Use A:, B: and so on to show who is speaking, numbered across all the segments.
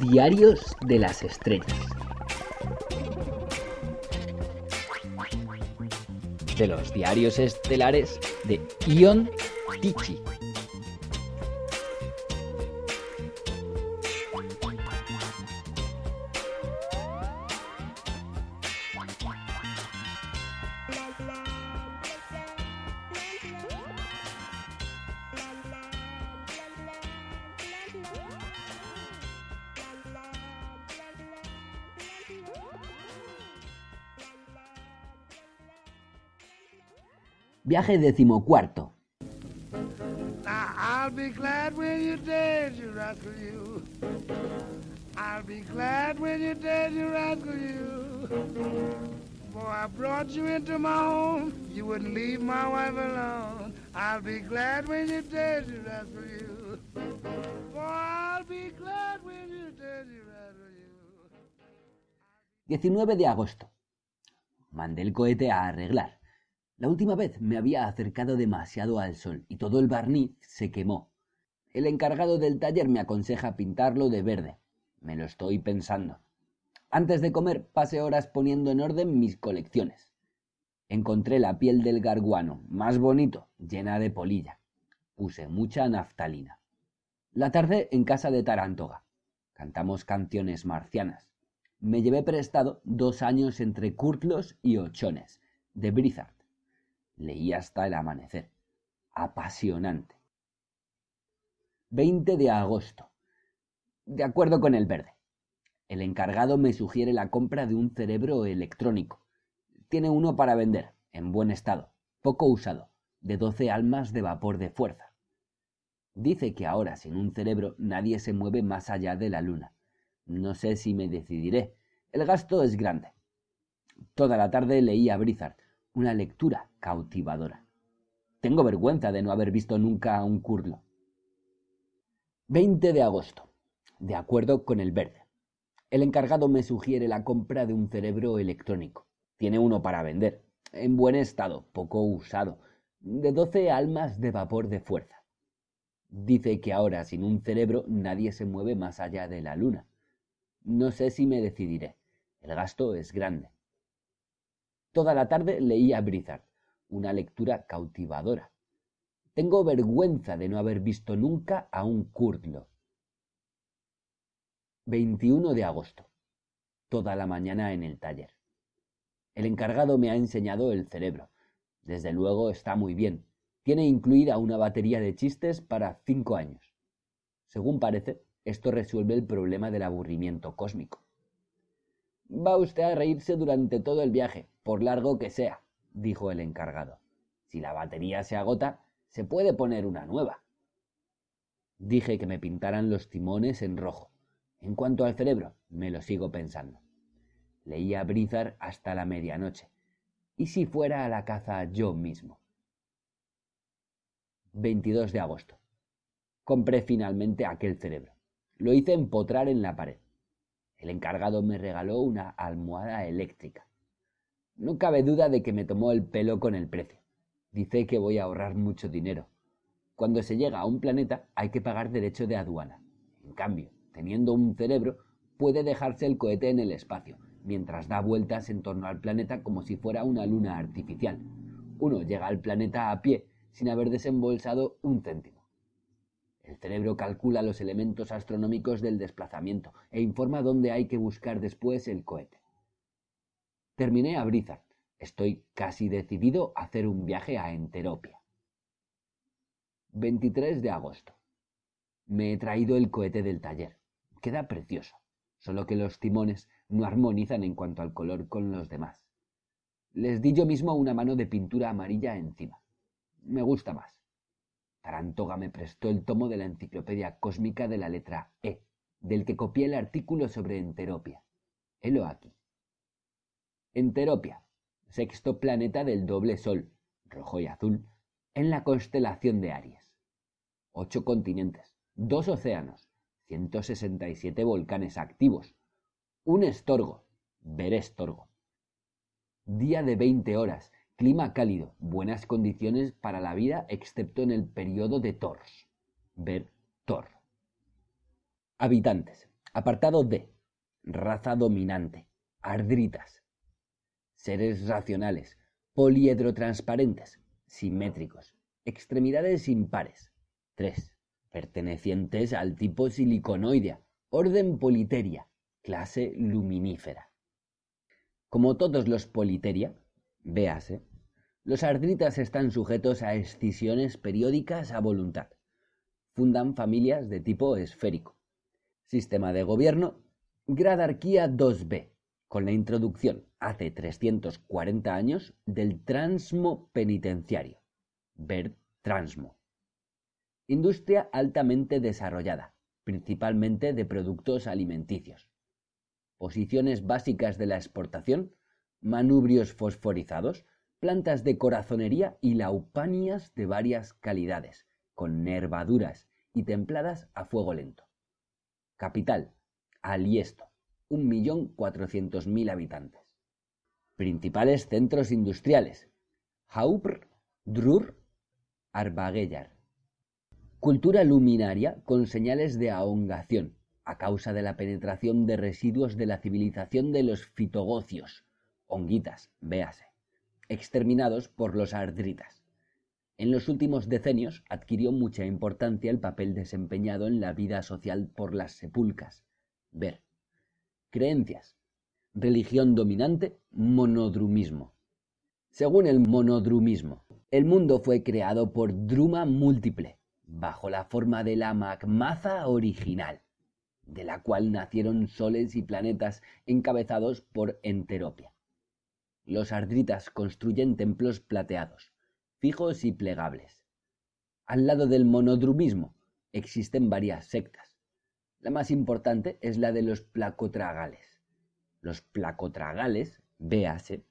A: Diarios de las Estrellas. De los diarios estelares de Ion Tichy.
B: Rascal you. Boy, I brought you into my home, you wouldn't leave my wife alone. I'll be glad when you're dead, you rascal you. Boy, I'll be glad when you're dead, you rascal you.
A: 19 de agosto. Mandé el cohete a arreglar. La última vez me había acercado demasiado al sol y todo el barniz se quemó. El encargado del taller me aconseja pintarlo de verde. Me lo estoy pensando. Antes de comer pasé horas poniendo en orden mis colecciones. Encontré la piel del garguano, más bonito, llena de polilla. Puse mucha naftalina. La tarde en casa de Tarantoga. Cantamos canciones marcianas. Me llevé prestado dos años entre curtlos y ochones, de Brizard. Leí hasta el amanecer. Apasionante. 20 de agosto. De acuerdo con el verde. El encargado me sugiere la compra de un cerebro electrónico. Tiene uno para vender, en buen estado, poco usado, de 12 almas de vapor de fuerza. Dice que ahora sin un cerebro nadie se mueve más allá de la luna. No sé si me decidiré. El gasto es grande. Toda la tarde leí a Brizard, una lectura cautivadora. Tengo vergüenza de no haber visto nunca a un curlo. 20 de agosto. De acuerdo con el verde. El encargado me sugiere la compra de un cerebro electrónico. Tiene uno para vender, en buen estado, poco usado, de 12 almas de vapor de fuerza. Dice que ahora sin un cerebro nadie se mueve más allá de la luna. No sé si me decidiré. El gasto es grande. Toda la tarde leí a Brizard, una lectura cautivadora. Tengo vergüenza de no haber visto nunca a un Kurtlo. 21 de agosto. Toda la mañana en el taller. El encargado me ha enseñado el cerebro. Desde luego está muy bien. Tiene incluida una batería de chistes para cinco años. Según parece, esto resuelve el problema del aburrimiento cósmico. Va usted a reírse durante todo el viaje, por largo que sea, dijo el encargado. Si la batería se agota, se puede poner una nueva. Dije que me pintaran los timones en rojo. En cuanto al cerebro, me lo sigo pensando. Leía Brizard hasta la medianoche. ¿Y si fuera a la caza yo mismo? 22 de agosto. Compré finalmente aquel cerebro. Lo hice empotrar en la pared. El encargado me regaló una almohada eléctrica. No cabe duda de que me tomó el pelo con el precio. Dice que voy a ahorrar mucho dinero. Cuando se llega a un planeta hay que pagar derecho de aduana. En cambio, teniendo un cerebro, puede dejarse el cohete en el espacio, mientras da vueltas en torno al planeta como si fuera una luna artificial. Uno llega al planeta a pie sin haber desembolsado un céntimo. El cerebro calcula los elementos astronómicos del desplazamiento e informa dónde hay que buscar después el cohete. Terminé a Brizard. Estoy casi decidido a hacer un viaje a Enteropia. 23 de agosto. Me he traído el cohete del taller. Queda precioso, solo que los timones no armonizan en cuanto al color con los demás. Les di yo mismo una mano de pintura amarilla encima. Me gusta más. Tarantoga me prestó el tomo de la Enciclopedia Cósmica de la letra E, del que copié el artículo sobre enteropia. Helo aquí. Enteropia, sexto planeta del doble Sol, rojo y azul, en la constelación de Aries. Ocho continentes, dos océanos, 167 volcanes activos, un estorgo, ver estorgo. Día de 20 horas, clima cálido, buenas condiciones para la vida excepto en el periodo de Tors, ver Tor. Habitantes, apartado D, raza dominante, ardritas, seres racionales, poliedrotransparentes, simétricos, extremidades impares. 3. Pertenecientes al tipo siliconoidea, orden politeria, clase luminífera. Como todos los politeria, véase, los ardritas están sujetos a escisiones periódicas a voluntad. Fundan familias de tipo esférico. Sistema de gobierno, gradarquía 2B, con la introducción hace 340 años del transmo penitenciario. Ver transmo. Industria altamente desarrollada, principalmente de productos alimenticios. Posiciones básicas de la exportación, manubrios fosforizados, plantas de corazonería y laupanias de varias calidades, con nervaduras y templadas a fuego lento. Capital, Aliesto, 1.400.000 habitantes. Principales centros industriales, Haupr, Drur, Arbagellar. Cultura luminaria con señales de ahongación, a causa de la penetración de residuos de la civilización de los fitogocios, honguitas, véase, exterminados por los ardritas. En los últimos decenios adquirió mucha importancia el papel desempeñado en la vida social por las sepulcas. Ver. Creencias. Religión dominante, monodrumismo. Según el monodrumismo, el mundo fue creado por Druma múltiple, bajo la forma de la magmaza original, de la cual nacieron soles y planetas encabezados por Enteropia. Los ardritas construyen templos plateados, fijos y plegables. Al lado del monodrumismo existen varias sectas. La más importante es la de los placotragales. Los placotragales, véase,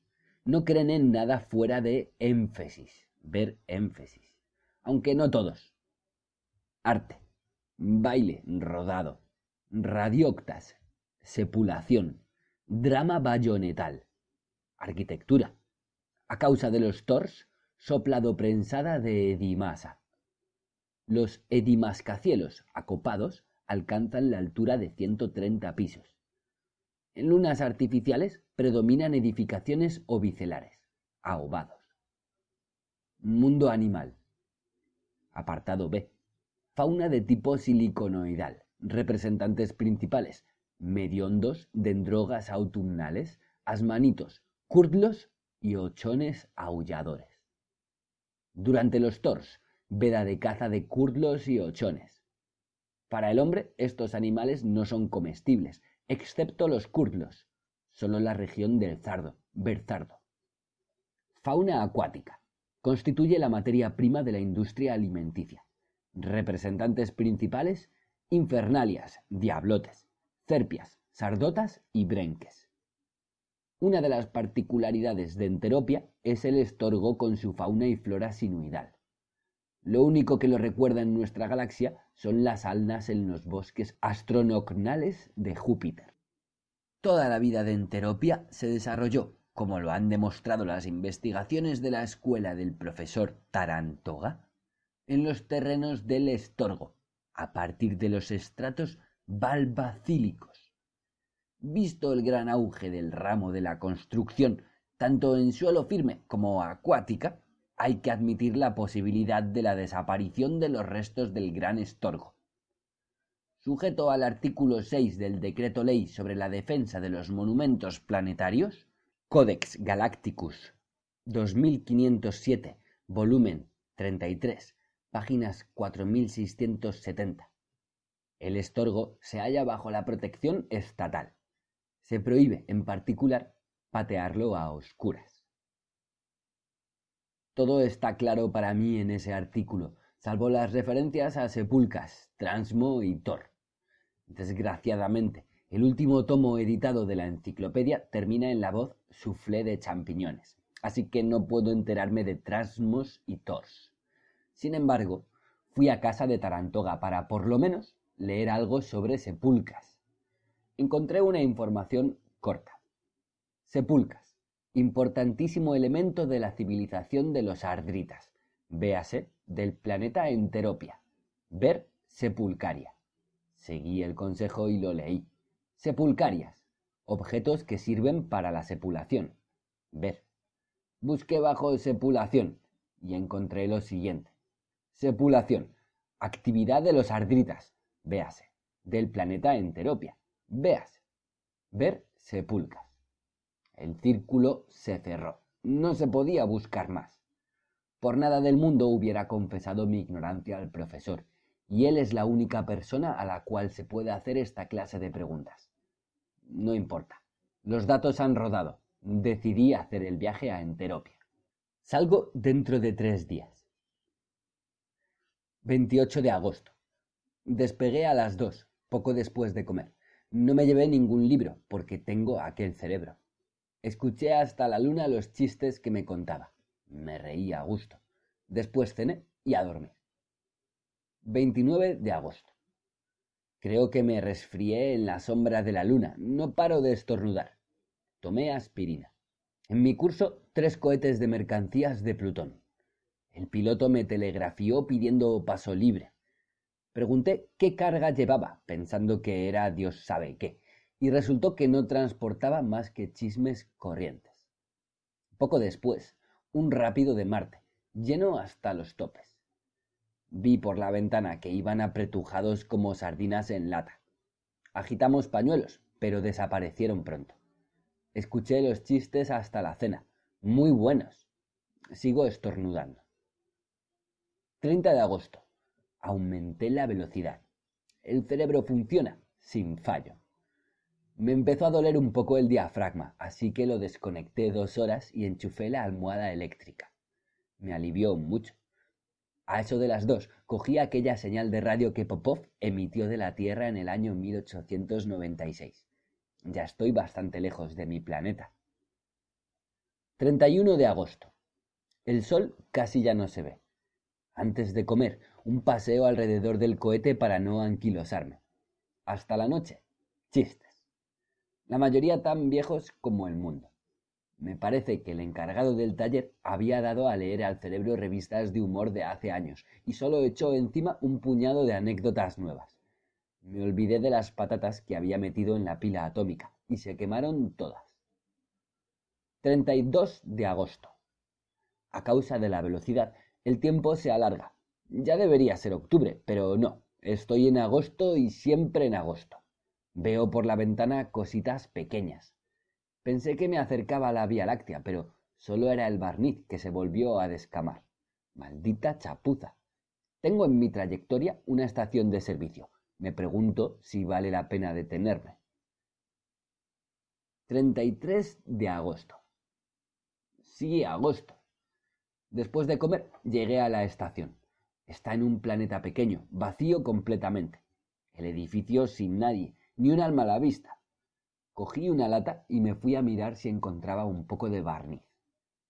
A: no creen en nada fuera de énfasis, ver énfasis, aunque no todos. Arte, baile rodado, radioctas, sepulación, drama bayonetal, arquitectura, a causa de los tors, soplado prensada de edimasa. Los edimascacielos acopados alcanzan la altura de 130 pisos. En lunas artificiales predominan edificaciones ovicelares, ahobados. Mundo animal. Apartado B. Fauna de tipo siliconoidal. Representantes principales. Mediondos, dendrogas autumnales, asmanitos, curdlos y ochones aulladores. Durante los tors, veda de caza de curdlos y ochones. Para el hombre, estos animales no son comestibles, excepto los curdlos, solo la región del Zardo, Berzardo. Fauna acuática. Constituye la materia prima de la industria alimenticia. Representantes principales, infernalias, diablotes, cerpias, sardotas y brenques. Una de las particularidades de Enteropia es el estorgo con su fauna y flora sinuidal. Lo único que lo recuerda en nuestra galaxia son las alnas en los bosques astronocnales de Júpiter. Toda la vida de Enteropia se desarrolló, como lo han demostrado las investigaciones de la escuela del profesor Tarantoga, en los terrenos del estorgo, a partir de los estratos valvacílicos. Visto el gran auge del ramo de la construcción, tanto en suelo firme como acuática, hay que admitir la posibilidad de la desaparición de los restos del gran estorgo sujeto al artículo 6 del Decreto Ley sobre la defensa de los monumentos planetarios, Codex Galacticus 2507, volumen 33, páginas 4670. El estorgo se halla bajo la protección estatal. Se prohíbe, en particular, patearlo a oscuras. Todo está claro para mí en ese artículo, salvo las referencias a Sepulcas, Transmo y Thor. Desgraciadamente, el último tomo editado de la enciclopedia termina en la voz soufflé de champiñones, así que no puedo enterarme de Transmos y Thors. Sin embargo, fui a casa de Tarantoga para, por lo menos, leer algo sobre sepulcas. Encontré una información corta. Sepulcas, importantísimo elemento de la civilización de los ardritas, véase, del planeta Enteropia. Ver Sepulcaria. Seguí el consejo y lo leí. Sepulcarias, objetos que sirven para la sepulación. Ver. Busqué bajo sepulación y encontré lo siguiente. Sepulación, actividad de los ardritas, véase, del planeta Enteropia, véase. Ver sepulcas. El círculo se cerró. No se podía buscar más. Por nada del mundo hubiera confesado mi ignorancia al profesor, y él es la única persona a la cual se puede hacer esta clase de preguntas. No importa. Los datos han rodado. Decidí hacer el viaje a Enteropia. Salgo dentro de tres días. 28 de agosto. Despegué a las dos, poco después de comer. No me llevé ningún libro, porque tengo aquel cerebro. Escuché hasta la luna los chistes que me contaba. Me reí a gusto. Después cené y a dormir. 29 de agosto. Creo que me resfrié en la sombra de la luna. No paro de estornudar. Tomé aspirina. En mi curso, tres cohetes de mercancías de Plutón. El piloto me telegrafió pidiendo paso libre. Pregunté qué carga llevaba, pensando que era Dios sabe qué, y resultó que no transportaba más que chismes corrientes. Poco después, un rápido de Marte, lleno hasta los topes. Vi por la ventana que iban apretujados como sardinas en lata. Agitamos pañuelos, pero desaparecieron pronto. Escuché los chistes hasta la cena. Muy buenos. Sigo estornudando. 30 de agosto. Aumenté la velocidad. El cerebro funciona sin fallo. Me empezó a doler un poco el diafragma, así que lo desconecté dos horas y enchufé la almohada eléctrica. Me alivió mucho. A eso de las dos, cogí aquella señal de radio que Popov emitió de la Tierra en el año 1896. Ya estoy bastante lejos de mi planeta. 31 de agosto. El sol casi ya no se ve. Antes de comer, un paseo alrededor del cohete para no anquilosarme. Hasta la noche, chistes. La mayoría tan viejos como el mundo. Me parece que el encargado del taller había dado a leer al cerebro revistas de humor de hace años y solo echó encima un puñado de anécdotas nuevas. Me olvidé de las patatas que había metido en la pila atómica y se quemaron todas. 32 de agosto. A causa de la velocidad, el tiempo se alarga. Ya debería ser octubre, pero no. Estoy en agosto y siempre en agosto. Veo por la ventana cositas pequeñas, Pensé que me acercaba a la Vía Láctea, pero solo era el barniz que se volvió a descamar. Maldita chapuza. Tengo en mi trayectoria una estación de servicio. Me pregunto si vale la pena detenerme. 33 de agosto. Sí, agosto. Después de comer, llegué a la estación. Está en un planeta pequeño, vacío completamente. El edificio sin nadie, ni un alma a la vista. Cogí una lata y me fui a mirar si encontraba un poco de barniz.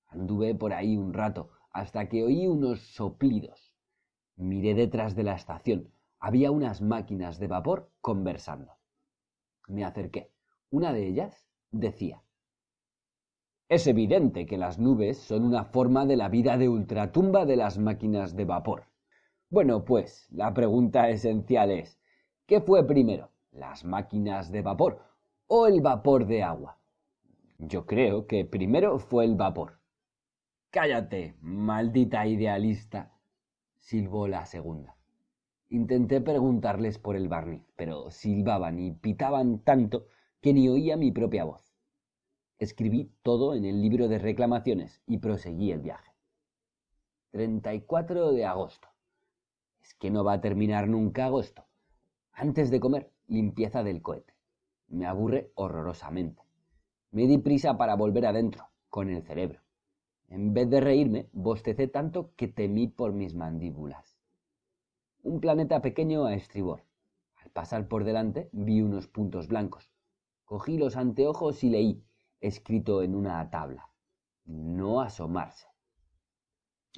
A: Anduve por ahí un rato hasta que oí unos soplidos. Miré detrás de la estación. Había unas máquinas de vapor conversando. Me acerqué. Una de ellas decía Es evidente que las nubes son una forma de la vida de ultratumba de las máquinas de vapor. Bueno, pues la pregunta esencial es ¿qué fue primero? ¿Las máquinas de vapor o el vapor de agua? Yo creo que primero fue el vapor. Cállate, maldita idealista, silbó la segunda. Intenté preguntarles por el barniz, pero silbaban y pitaban tanto que ni oía mi propia voz. Escribí todo en el libro de reclamaciones y proseguí el viaje. 34 de agosto. Es que no va a terminar nunca agosto. Antes de comer, limpieza del cohete. Me aburre horrorosamente. Me di prisa para volver adentro, con el cerebro. En vez de reírme, bostecé tanto que temí por mis mandíbulas. Un planeta pequeño a estribor. Al pasar por delante vi unos puntos blancos. Cogí los anteojos y leí, escrito en una tabla. No asomarse.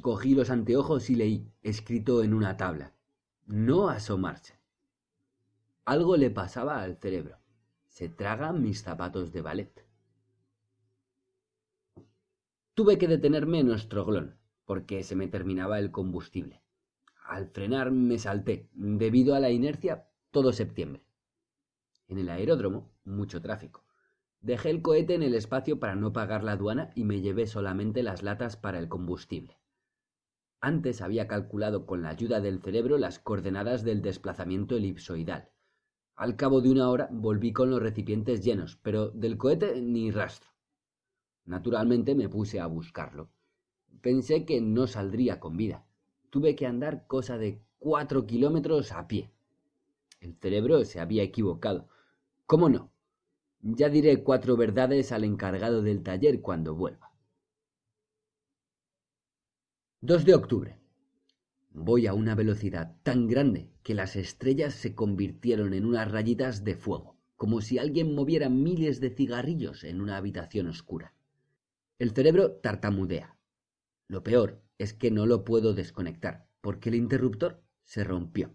A: Cogí los anteojos y leí, escrito en una tabla. No asomarse. Algo le pasaba al cerebro. Se tragan mis zapatos de ballet. Tuve que detenerme en nuestro glón, porque se me terminaba el combustible. Al frenar me salté, debido a la inercia, todo septiembre. En el aeródromo, mucho tráfico. Dejé el cohete en el espacio para no pagar la aduana y me llevé solamente las latas para el combustible. Antes había calculado con la ayuda del cerebro las coordenadas del desplazamiento elipsoidal. Al cabo de una hora volví con los recipientes llenos, pero del cohete ni rastro. Naturalmente me puse a buscarlo. Pensé que no saldría con vida. Tuve que andar cosa de cuatro kilómetros a pie. El cerebro se había equivocado. ¿Cómo no? Ya diré cuatro verdades al encargado del taller cuando vuelva. 2 de octubre. Voy a una velocidad tan grande que las estrellas se convirtieron en unas rayitas de fuego, como si alguien moviera miles de cigarrillos en una habitación oscura. El cerebro tartamudea. Lo peor es que no lo puedo desconectar, porque el interruptor se rompió.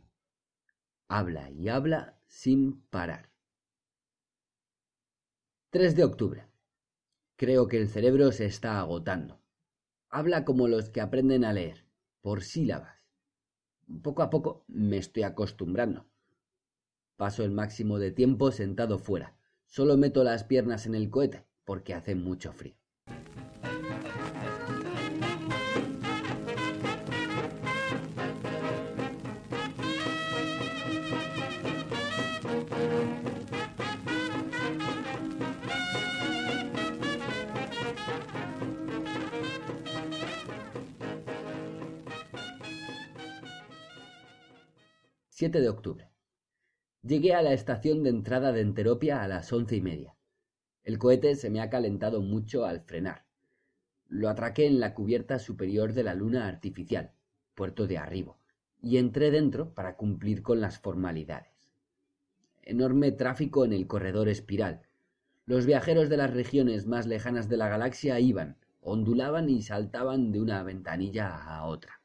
A: Habla y habla sin parar. 3 de octubre. Creo que el cerebro se está agotando. Habla como los que aprenden a leer, por sílabas. Poco a poco me estoy acostumbrando. Paso el máximo de tiempo sentado fuera. Solo meto las piernas en el cohete porque hace mucho frío. 7 de octubre. Llegué a la estación de entrada de Enteropia a las once y media. El cohete se me ha calentado mucho al frenar. Lo atraqué en la cubierta superior de la luna artificial, puerto de arribo, y entré dentro para cumplir con las formalidades. Enorme tráfico en el corredor espiral. Los viajeros de las regiones más lejanas de la galaxia iban, ondulaban y saltaban de una ventanilla a otra.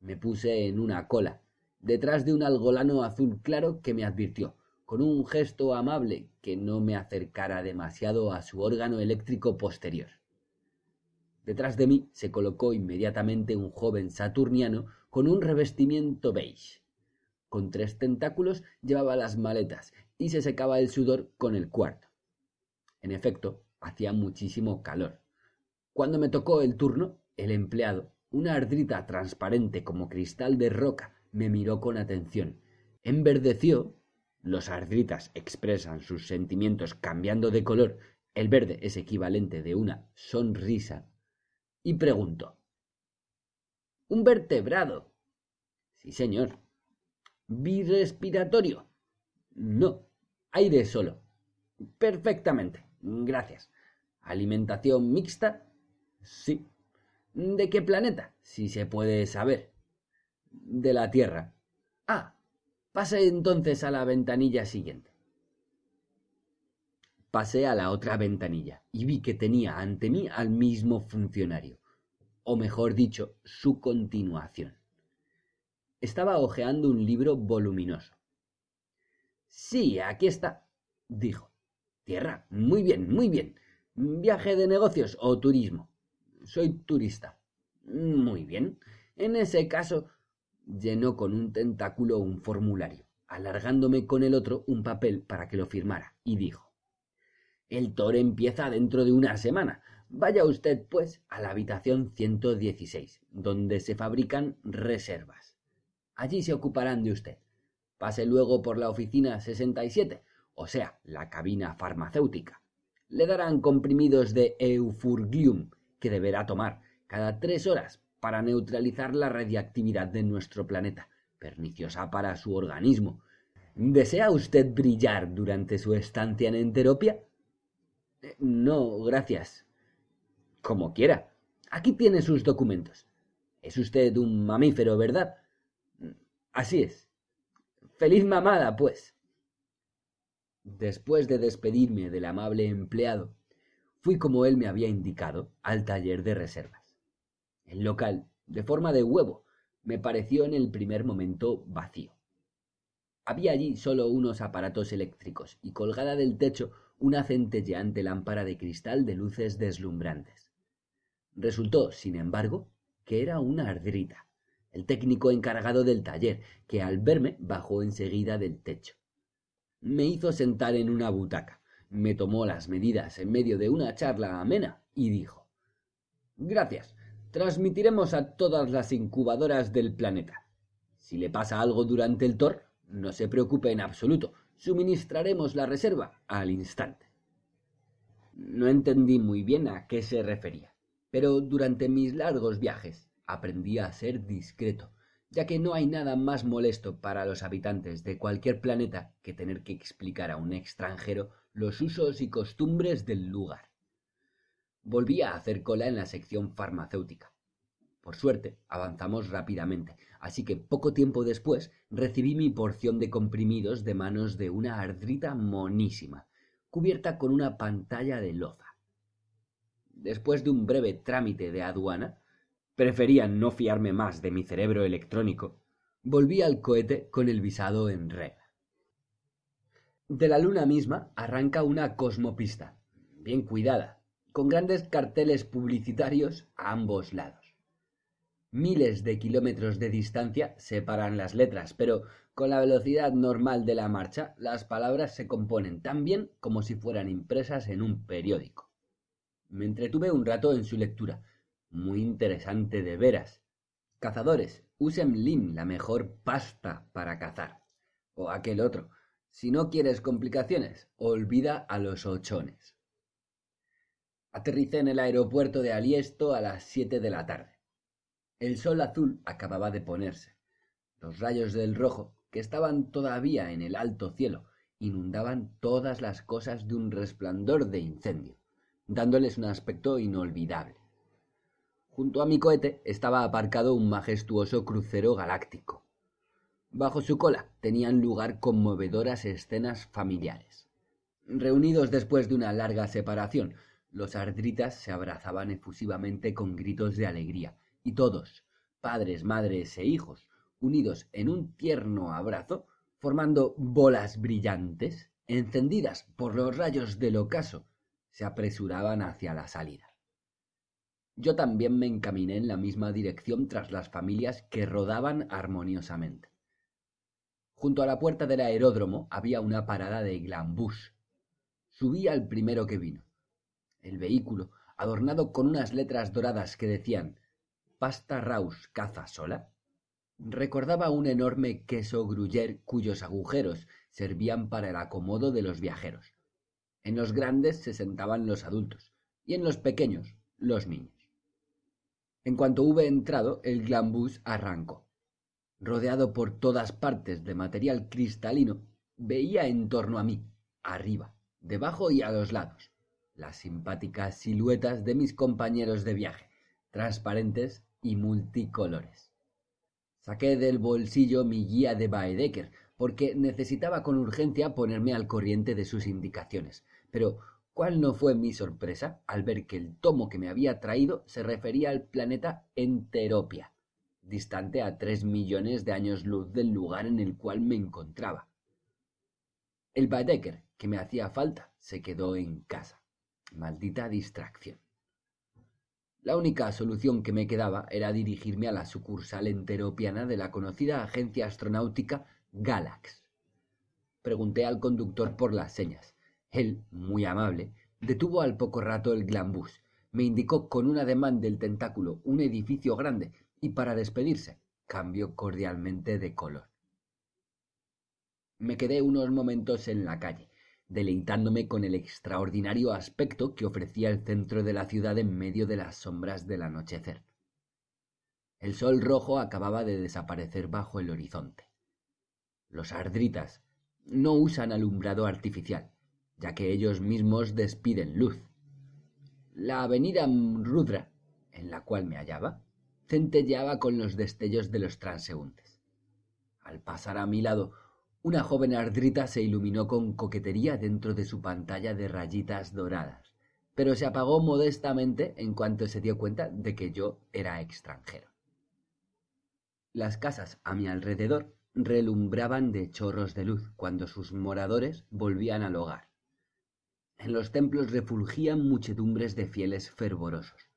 A: Me puse en una cola, detrás de un algolano azul claro que me advirtió, con un gesto amable, que no me acercara demasiado a su órgano eléctrico posterior. Detrás de mí se colocó inmediatamente un joven saturniano con un revestimiento beige. Con tres tentáculos llevaba las maletas y se secaba el sudor con el cuarto. En efecto, hacía muchísimo calor. Cuando me tocó el turno, el empleado, una ardrita transparente como cristal de roca, me miró con atención. Enverdeció. Los ardritas expresan sus sentimientos cambiando de color. El verde es equivalente de una sonrisa. Y preguntó. ¿Un vertebrado? Sí, señor. ¿Birrespiratorio? No. Aire solo. Perfectamente. Gracias. ¿Alimentación mixta? Sí. ¿De qué planeta? Si se puede saber de la Tierra. Ah, pase entonces a la ventanilla siguiente. Pasé a la otra ventanilla y vi que tenía ante mí al mismo funcionario, o mejor dicho, su continuación. Estaba hojeando un libro voluminoso. Sí, aquí está, dijo. Tierra, muy bien, muy bien. ¿Viaje de negocios o turismo? Soy turista. Muy bien. En ese caso, llenó con un tentáculo un formulario, alargándome con el otro un papel para que lo firmara, y dijo El tour empieza dentro de una semana. Vaya usted, pues, a la habitación 116, donde se fabrican reservas. Allí se ocuparán de usted. Pase luego por la oficina 67, o sea, la cabina farmacéutica. Le darán comprimidos de eufurglium que deberá tomar cada tres horas para neutralizar la radiactividad de nuestro planeta, perniciosa para su organismo. ¿Desea usted brillar durante su estancia en Enteropia? Eh, no, gracias. Como quiera. Aquí tiene sus documentos. Es usted un mamífero, ¿verdad? Así es. Feliz mamada, pues. Después de despedirme del amable empleado, fui como él me había indicado al taller de reservas. El local, de forma de huevo, me pareció en el primer momento vacío. Había allí solo unos aparatos eléctricos y colgada del techo una centelleante lámpara de cristal de luces deslumbrantes. Resultó, sin embargo, que era una ardrita, el técnico encargado del taller, que al verme bajó enseguida del techo. Me hizo sentar en una butaca, me tomó las medidas en medio de una charla amena y dijo Gracias, transmitiremos a todas las incubadoras del planeta. Si le pasa algo durante el TOR, no se preocupe en absoluto, suministraremos la reserva al instante. No entendí muy bien a qué se refería, pero durante mis largos viajes aprendí a ser discreto, ya que no hay nada más molesto para los habitantes de cualquier planeta que tener que explicar a un extranjero los usos y costumbres del lugar. Volví a hacer cola en la sección farmacéutica. Por suerte, avanzamos rápidamente, así que poco tiempo después recibí mi porción de comprimidos de manos de una ardrita monísima, cubierta con una pantalla de loza. Después de un breve trámite de aduana, prefería no fiarme más de mi cerebro electrónico, volví al cohete con el visado en regla. De la luna misma arranca una cosmopista, bien cuidada, con grandes carteles publicitarios a ambos lados. Miles de kilómetros de distancia separan las letras, pero con la velocidad normal de la marcha las palabras se componen tan bien como si fueran impresas en un periódico. Me entretuve un rato en su lectura, muy interesante de veras. Cazadores, usen Lim, la mejor pasta para cazar. O aquel otro. Si no quieres complicaciones, olvida a los ochones. Aterricé en el aeropuerto de Aliesto a las siete de la tarde. El sol azul acababa de ponerse. Los rayos del rojo, que estaban todavía en el alto cielo, inundaban todas las cosas de un resplandor de incendio, dándoles un aspecto inolvidable. Junto a mi cohete estaba aparcado un majestuoso crucero galáctico. Bajo su cola tenían lugar conmovedoras escenas familiares. Reunidos después de una larga separación, los ardritas se abrazaban efusivamente con gritos de alegría, y todos, padres, madres e hijos, unidos en un tierno abrazo, formando bolas brillantes, encendidas por los rayos del ocaso, se apresuraban hacia la salida. Yo también me encaminé en la misma dirección tras las familias que rodaban armoniosamente. Junto a la puerta del aeródromo había una parada de glambús. Subí al primero que vino. El vehículo, adornado con unas letras doradas que decían Pasta Raus caza sola, recordaba un enorme queso gruyer cuyos agujeros servían para el acomodo de los viajeros. En los grandes se sentaban los adultos y en los pequeños los niños. En cuanto hube entrado, el glambús arrancó. Rodeado por todas partes de material cristalino, veía en torno a mí, arriba, debajo y a los lados, las simpáticas siluetas de mis compañeros de viaje, transparentes y multicolores. Saqué del bolsillo mi guía de Baedeker, porque necesitaba con urgencia ponerme al corriente de sus indicaciones, pero ¿Cuál no fue mi sorpresa al ver que el tomo que me había traído se refería al planeta Enteropia, distante a tres millones de años luz del lugar en el cual me encontraba? El Baedeker que me hacía falta se quedó en casa. Maldita distracción. La única solución que me quedaba era dirigirme a la sucursal enteropiana de la conocida agencia astronáutica Galax. Pregunté al conductor por las señas él, muy amable, detuvo al poco rato el glambús, me indicó con un ademán del tentáculo un edificio grande y para despedirse cambió cordialmente de color. Me quedé unos momentos en la calle, deleitándome con el extraordinario aspecto que ofrecía el centro de la ciudad en medio de las sombras del anochecer. El sol rojo acababa de desaparecer bajo el horizonte. Los ardritas no usan alumbrado artificial, ya que ellos mismos despiden luz. La avenida Rudra, en la cual me hallaba, centelleaba con los destellos de los transeúntes. Al pasar a mi lado, una joven ardrita se iluminó con coquetería dentro de su pantalla de rayitas doradas, pero se apagó modestamente en cuanto se dio cuenta de que yo era extranjero. Las casas a mi alrededor relumbraban de chorros de luz cuando sus moradores volvían al hogar. En los templos refulgían muchedumbres de fieles fervorosos.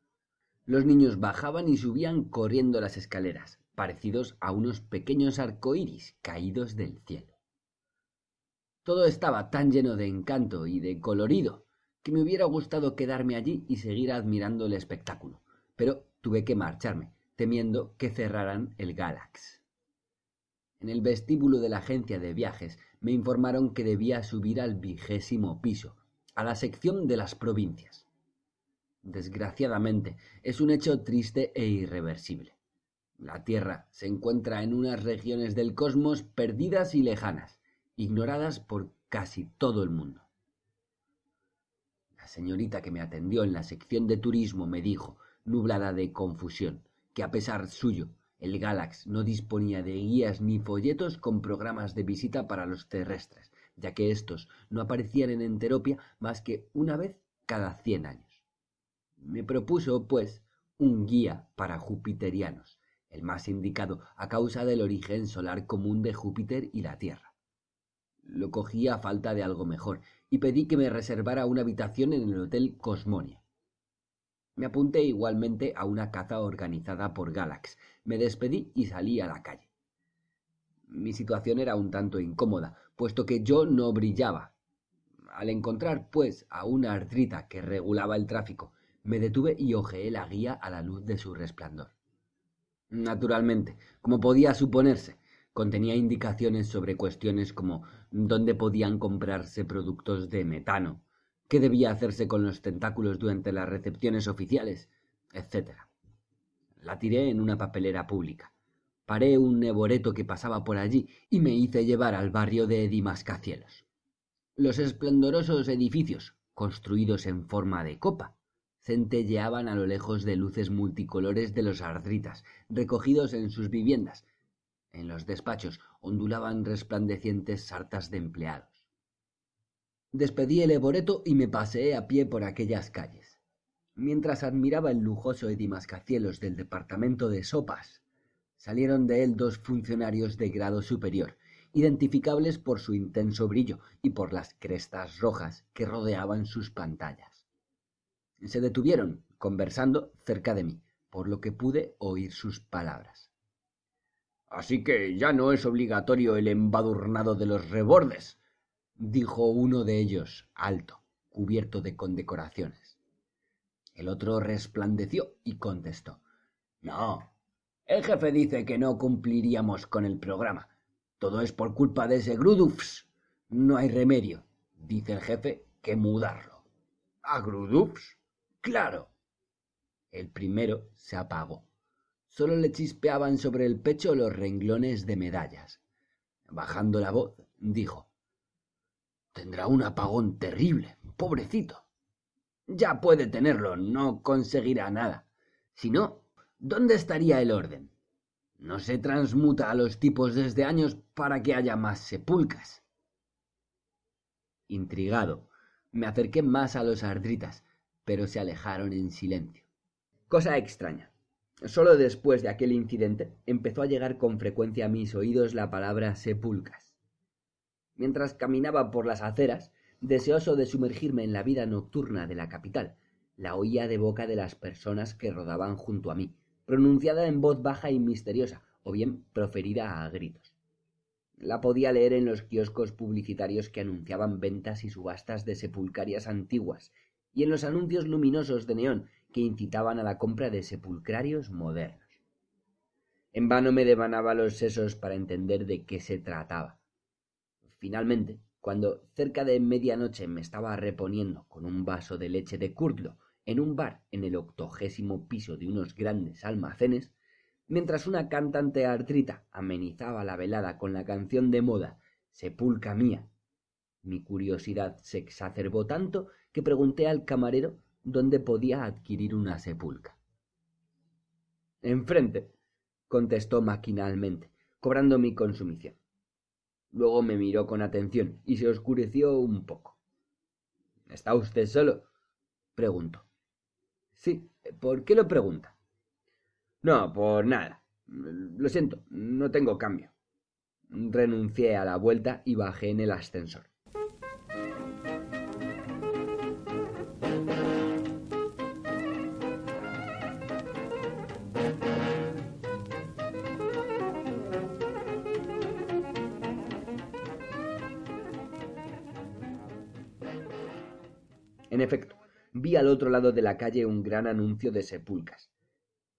A: Los niños bajaban y subían corriendo las escaleras, parecidos a unos pequeños arcoíris caídos del cielo. Todo estaba tan lleno de encanto y de colorido que me hubiera gustado quedarme allí y seguir admirando el espectáculo, pero tuve que marcharme, temiendo que cerraran el Galax. En el vestíbulo de la agencia de viajes me informaron que debía subir al vigésimo piso, a la sección de las provincias. Desgraciadamente, es un hecho triste e irreversible. La Tierra se encuentra en unas regiones del cosmos perdidas y lejanas, ignoradas por casi todo el mundo. La señorita que me atendió en la sección de turismo me dijo, nublada de confusión, que a pesar suyo el Galax no disponía de guías ni folletos con programas de visita para los terrestres, ya que éstos no aparecían en Enteropia más que una vez cada cien años. Me propuso, pues, un guía para jupiterianos, el más indicado a causa del origen solar común de Júpiter y la Tierra. Lo cogí a falta de algo mejor y pedí que me reservara una habitación en el Hotel Cosmonia. Me apunté igualmente a una caza organizada por Galax, me despedí y salí a la calle. Mi situación era un tanto incómoda, puesto que yo no brillaba. Al encontrar, pues, a una ardrita que regulaba el tráfico, me detuve y ojeé la guía a la luz de su resplandor. Naturalmente, como podía suponerse, contenía indicaciones sobre cuestiones como dónde podían comprarse productos de metano, qué debía hacerse con los tentáculos durante las recepciones oficiales, etc. La tiré en una papelera pública. Paré un neboreto que pasaba por allí y me hice llevar al barrio de Dimascacielos. Los esplendorosos edificios, construidos en forma de copa, centelleaban a lo lejos de luces multicolores de los ardritas, recogidos en sus viviendas. En los despachos ondulaban resplandecientes sartas de empleados. Despedí el eboreto y me paseé a pie por aquellas calles. Mientras admiraba el lujoso edimascacielos del departamento de sopas, salieron de él dos funcionarios de grado superior, identificables por su intenso brillo y por las crestas rojas que rodeaban sus pantallas. Se detuvieron, conversando, cerca de mí, por lo que pude oír sus palabras. Así que ya no es obligatorio el embadurnado de los rebordes, dijo uno de ellos, alto, cubierto de condecoraciones. El otro resplandeció y contestó No. El jefe dice que no cumpliríamos con el programa. Todo es por culpa de ese Grudufs. No hay remedio. Dice el jefe que mudarlo. ¿A Grudufs? Claro. El primero se apagó. Solo le chispeaban sobre el pecho los renglones de medallas. Bajando la voz, dijo Tendrá un apagón terrible, pobrecito. Ya puede tenerlo, no conseguirá nada. Si no, ¿dónde estaría el orden? No se transmuta a los tipos desde años para que haya más sepulcas. Intrigado, me acerqué más a los ardritas, pero se alejaron en silencio. Cosa extraña. Solo después de aquel incidente empezó a llegar con frecuencia a mis oídos la palabra sepulcas mientras caminaba por las aceras, deseoso de sumergirme en la vida nocturna de la capital. La oía de boca de las personas que rodaban junto a mí, pronunciada en voz baja y misteriosa, o bien proferida a gritos. La podía leer en los kioscos publicitarios que anunciaban ventas y subastas de sepulcarias antiguas, y en los anuncios luminosos de neón que incitaban a la compra de sepulcrarios modernos. En vano me devanaba los sesos para entender de qué se trataba. Finalmente, cuando cerca de medianoche me estaba reponiendo con un vaso de leche de curtlo en un bar en el octogésimo piso de unos grandes almacenes, mientras una cantante artrita amenizaba la velada con la canción de moda Sepulca mía, mi curiosidad se exacerbó tanto que pregunté al camarero dónde podía adquirir una sepulca. Enfrente, contestó maquinalmente, cobrando mi consumición. Luego me miró con atención y se oscureció un poco. ¿Está usted solo? preguntó. Sí, ¿por qué lo pregunta? No, por nada. Lo siento, no tengo cambio. Renuncié a la vuelta y bajé en el ascensor. Vi al otro lado de la calle un gran anuncio de sepulcas.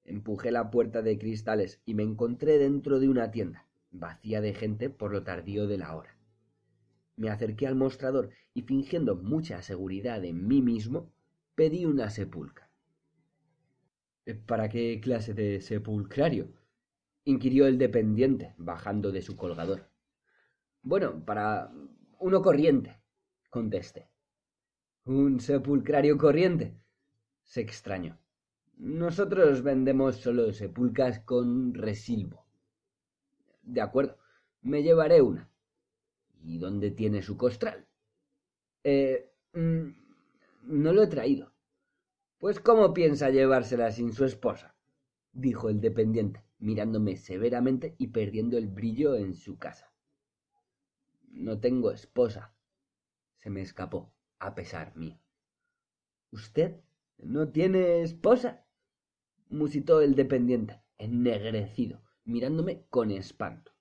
A: Empujé la puerta de cristales y me encontré dentro de una tienda, vacía de gente por lo tardío de la hora. Me acerqué al mostrador y fingiendo mucha seguridad en mí mismo, pedí una sepulca. ¿Para qué clase de sepulcrario? inquirió el dependiente, bajando de su colgador. Bueno, para uno corriente, contesté. ¿Un sepulcrario corriente? se extrañó. Nosotros vendemos solo sepulcas con resilvo. De acuerdo, me llevaré una. ¿Y dónde tiene su costral? Eh. Mm, no lo he traído. Pues ¿cómo piensa llevársela sin su esposa? dijo el dependiente, mirándome severamente y perdiendo el brillo en su casa. No tengo esposa. se me escapó a pesar mío. ¿Usted no tiene esposa? musitó el dependiente, ennegrecido, mirándome con espanto.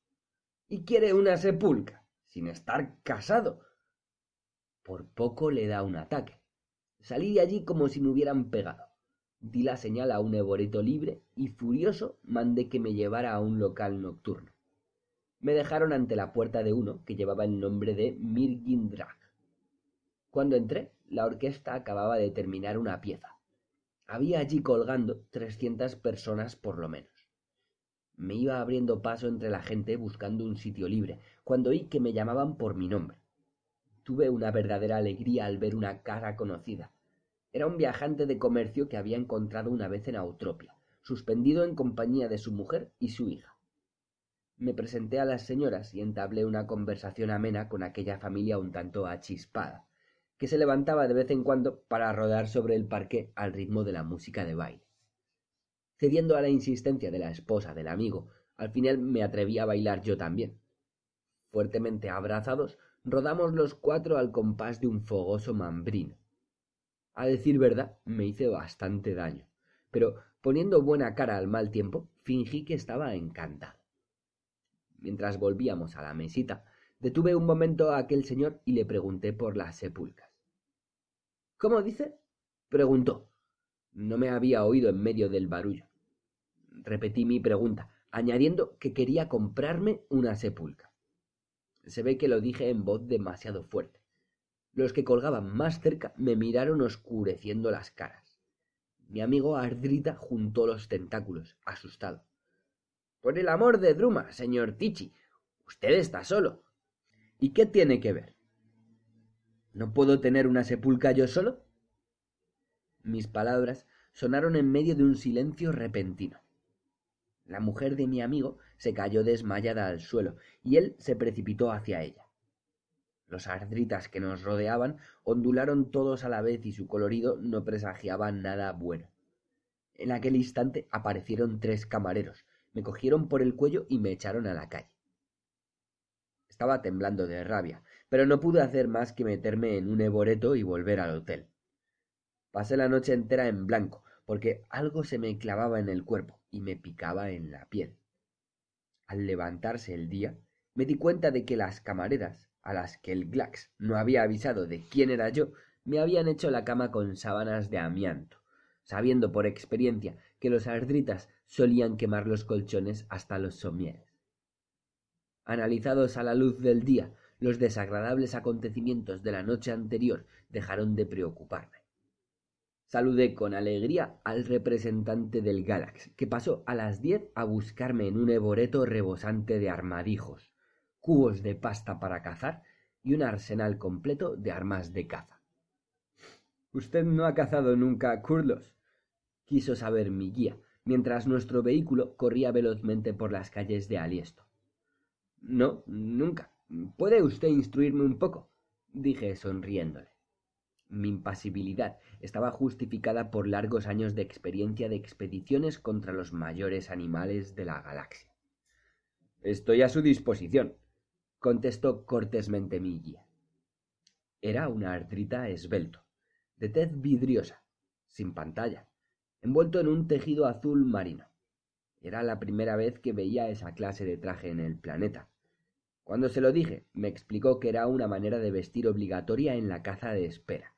A: Y quiere una sepulca, sin estar casado. Por poco le da un ataque. Salí de allí como si me hubieran pegado. Di la señal a un eboreto libre y furioso mandé que me llevara a un local nocturno. Me dejaron ante la puerta de uno que llevaba el nombre de Mirgindrag. Cuando entré, la orquesta acababa de terminar una pieza. Había allí colgando trescientas personas por lo menos. Me iba abriendo paso entre la gente buscando un sitio libre, cuando oí que me llamaban por mi nombre. Tuve una verdadera alegría al ver una cara conocida. Era un viajante de comercio que había encontrado una vez en Autropia, suspendido en compañía de su mujer y su hija. Me presenté a las señoras y entablé una conversación amena con aquella familia un tanto achispada que se levantaba de vez en cuando para rodar sobre el parque al ritmo de la música de baile. Cediendo a la insistencia de la esposa del amigo, al final me atreví a bailar yo también. Fuertemente abrazados, rodamos los cuatro al compás de un fogoso mambrino. A decir verdad, me hice bastante daño, pero poniendo buena cara al mal tiempo, fingí que estaba encantado. Mientras volvíamos a la mesita, detuve un momento a aquel señor y le pregunté por las sepulcas. ¿Cómo dice? preguntó. No me había oído en medio del barullo. Repetí mi pregunta, añadiendo que quería comprarme una sepulca. Se ve que lo dije en voz demasiado fuerte. Los que colgaban más cerca me miraron oscureciendo las caras. Mi amigo Ardrita juntó los tentáculos, asustado. Por el amor de Druma, señor Tichi, usted está solo. ¿Y qué tiene que ver? ¿No puedo tener una sepulca yo solo? Mis palabras sonaron en medio de un silencio repentino. La mujer de mi amigo se cayó desmayada al suelo y él se precipitó hacia ella. Los ardritas que nos rodeaban ondularon todos a la vez y su colorido no presagiaba nada bueno. En aquel instante aparecieron tres camareros, me cogieron por el cuello y me echaron a la calle. Estaba temblando de rabia, pero no pude hacer más que meterme en un eboreto y volver al hotel. Pasé la noche entera en blanco, porque algo se me clavaba en el cuerpo y me picaba en la piel. Al levantarse el día, me di cuenta de que las camareras, a las que el Glax no había avisado de quién era yo, me habían hecho la cama con sábanas de amianto, sabiendo por experiencia que los ardritas solían quemar los colchones hasta los somieres. Analizados a la luz del día, los desagradables acontecimientos de la noche anterior dejaron de preocuparme. Saludé con alegría al representante del Galax, que pasó a las diez a buscarme en un eboreto rebosante de armadijos, cubos de pasta para cazar y un arsenal completo de armas de caza. ¿Usted no ha cazado nunca curlos? quiso saber mi guía, mientras nuestro vehículo corría velozmente por las calles de Aliesto. No, nunca. ¿Puede usted instruirme un poco? dije sonriéndole. Mi impasibilidad estaba justificada por largos años de experiencia de expediciones contra los mayores animales de la galaxia. Estoy a su disposición, contestó cortésmente mi guía. Era una ardrita esbelto, de tez vidriosa, sin pantalla, envuelto en un tejido azul marino. Era la primera vez que veía esa clase de traje en el planeta. Cuando se lo dije, me explicó que era una manera de vestir obligatoria en la caza de espera.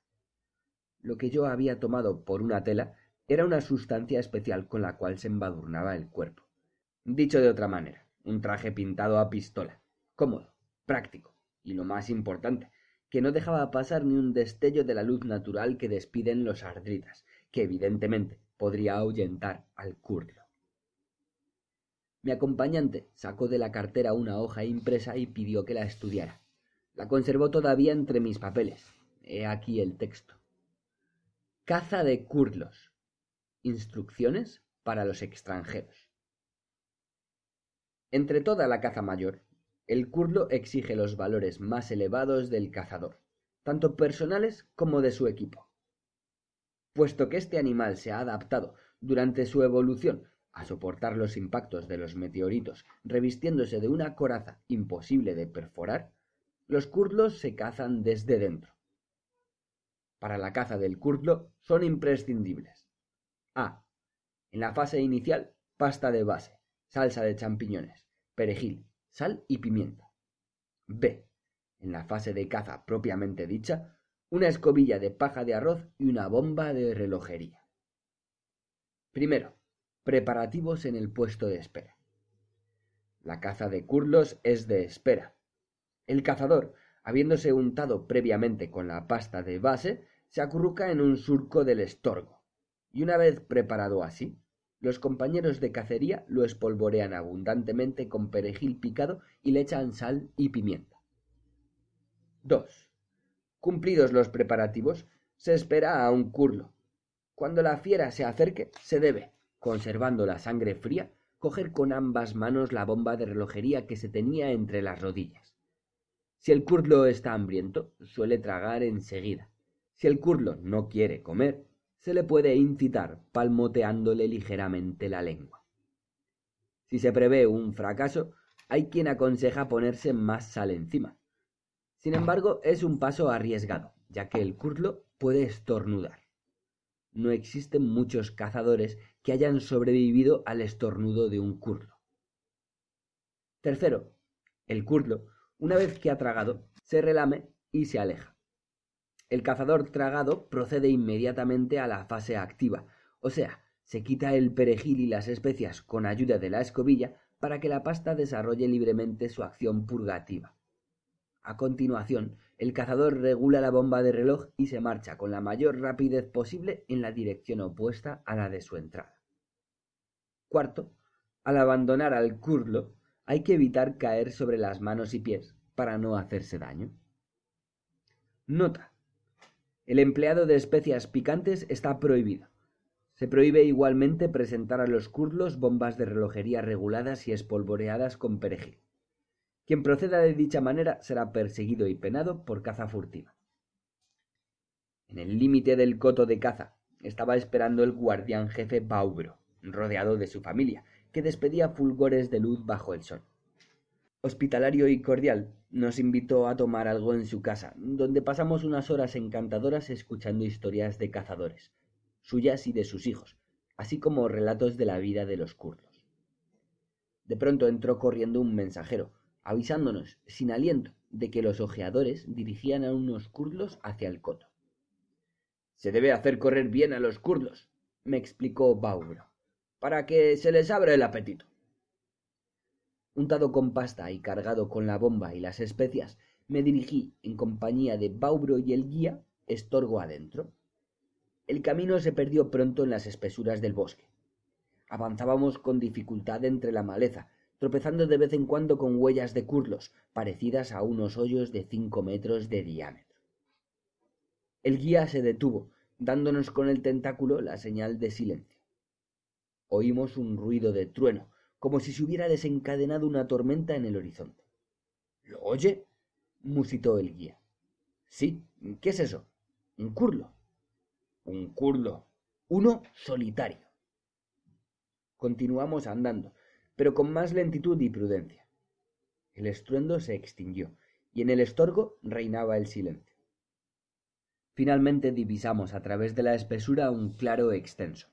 A: Lo que yo había tomado por una tela era una sustancia especial con la cual se embadurnaba el cuerpo. Dicho de otra manera, un traje pintado a pistola, cómodo, práctico y lo más importante, que no dejaba pasar ni un destello de la luz natural que despiden los ardritas, que evidentemente podría ahuyentar al curlo. Mi acompañante sacó de la cartera una hoja impresa y pidió que la estudiara. La conservó todavía entre mis papeles. He aquí el texto. Caza de curlos. Instrucciones para los extranjeros. Entre toda la caza mayor, el curlo exige los valores más elevados del cazador, tanto personales como de su equipo. Puesto que este animal se ha adaptado durante su evolución a soportar los impactos de los meteoritos revistiéndose de una coraza imposible de perforar, los curlos se cazan desde dentro. Para la caza del curlo son imprescindibles. A. En la fase inicial, pasta de base, salsa de champiñones, perejil, sal y pimienta. B. En la fase de caza propiamente dicha, una escobilla de paja de arroz y una bomba de relojería. Primero, preparativos en el puesto de espera. La caza de curlos es de espera. El cazador, habiéndose untado previamente con la pasta de base, se acurruca en un surco del estorgo, y una vez preparado así, los compañeros de cacería lo espolvorean abundantemente con perejil picado y le echan sal y pimienta. 2. Cumplidos los preparativos, se espera a un curlo. Cuando la fiera se acerque, se debe, conservando la sangre fría, coger con ambas manos la bomba de relojería que se tenía entre las rodillas. Si el curlo está hambriento, suele tragar enseguida. Si el curlo no quiere comer, se le puede incitar palmoteándole ligeramente la lengua. Si se prevé un fracaso, hay quien aconseja ponerse más sal encima. Sin embargo, es un paso arriesgado, ya que el curlo puede estornudar. No existen muchos cazadores que hayan sobrevivido al estornudo de un curlo. Tercero, el curlo, una vez que ha tragado, se relame y se aleja. El cazador tragado procede inmediatamente a la fase activa, o sea, se quita el perejil y las especias con ayuda de la escobilla para que la pasta desarrolle libremente su acción purgativa. A continuación, el cazador regula la bomba de reloj y se marcha con la mayor rapidez posible en la dirección opuesta a la de su entrada. Cuarto, al abandonar al curlo, hay que evitar caer sobre las manos y pies para no hacerse daño. Nota. El empleado de especias picantes está prohibido. Se prohíbe igualmente presentar a los curlos bombas de relojería reguladas y espolvoreadas con perejil. Quien proceda de dicha manera será perseguido y penado por caza furtiva. En el límite del coto de caza estaba esperando el guardián jefe Baubro, rodeado de su familia, que despedía fulgores de luz bajo el sol hospitalario y cordial, nos invitó a tomar algo en su casa, donde pasamos unas horas encantadoras escuchando historias de cazadores, suyas y de sus hijos, así como relatos de la vida de los kurdos. De pronto entró corriendo un mensajero, avisándonos, sin aliento, de que los ojeadores dirigían a unos kurdos hacia el coto. Se debe hacer correr bien a los kurdos, me explicó Baubro, para que se les abra el apetito untado con pasta y cargado con la bomba y las especias, me dirigí, en compañía de Baubro y el guía, estorgo adentro. El camino se perdió pronto en las espesuras del bosque. Avanzábamos con dificultad entre la maleza, tropezando de vez en cuando con huellas de curlos, parecidas a unos hoyos de cinco metros de diámetro. El guía se detuvo, dándonos con el tentáculo la señal de silencio. Oímos un ruido de trueno, como si se hubiera desencadenado una tormenta en el horizonte. ¿Lo oye? musitó el guía. Sí, ¿qué es eso? Un curlo. Un curlo. Uno solitario. Continuamos andando, pero con más lentitud y prudencia. El estruendo se extinguió, y en el estorgo reinaba el silencio. Finalmente divisamos a través de la espesura un claro extenso.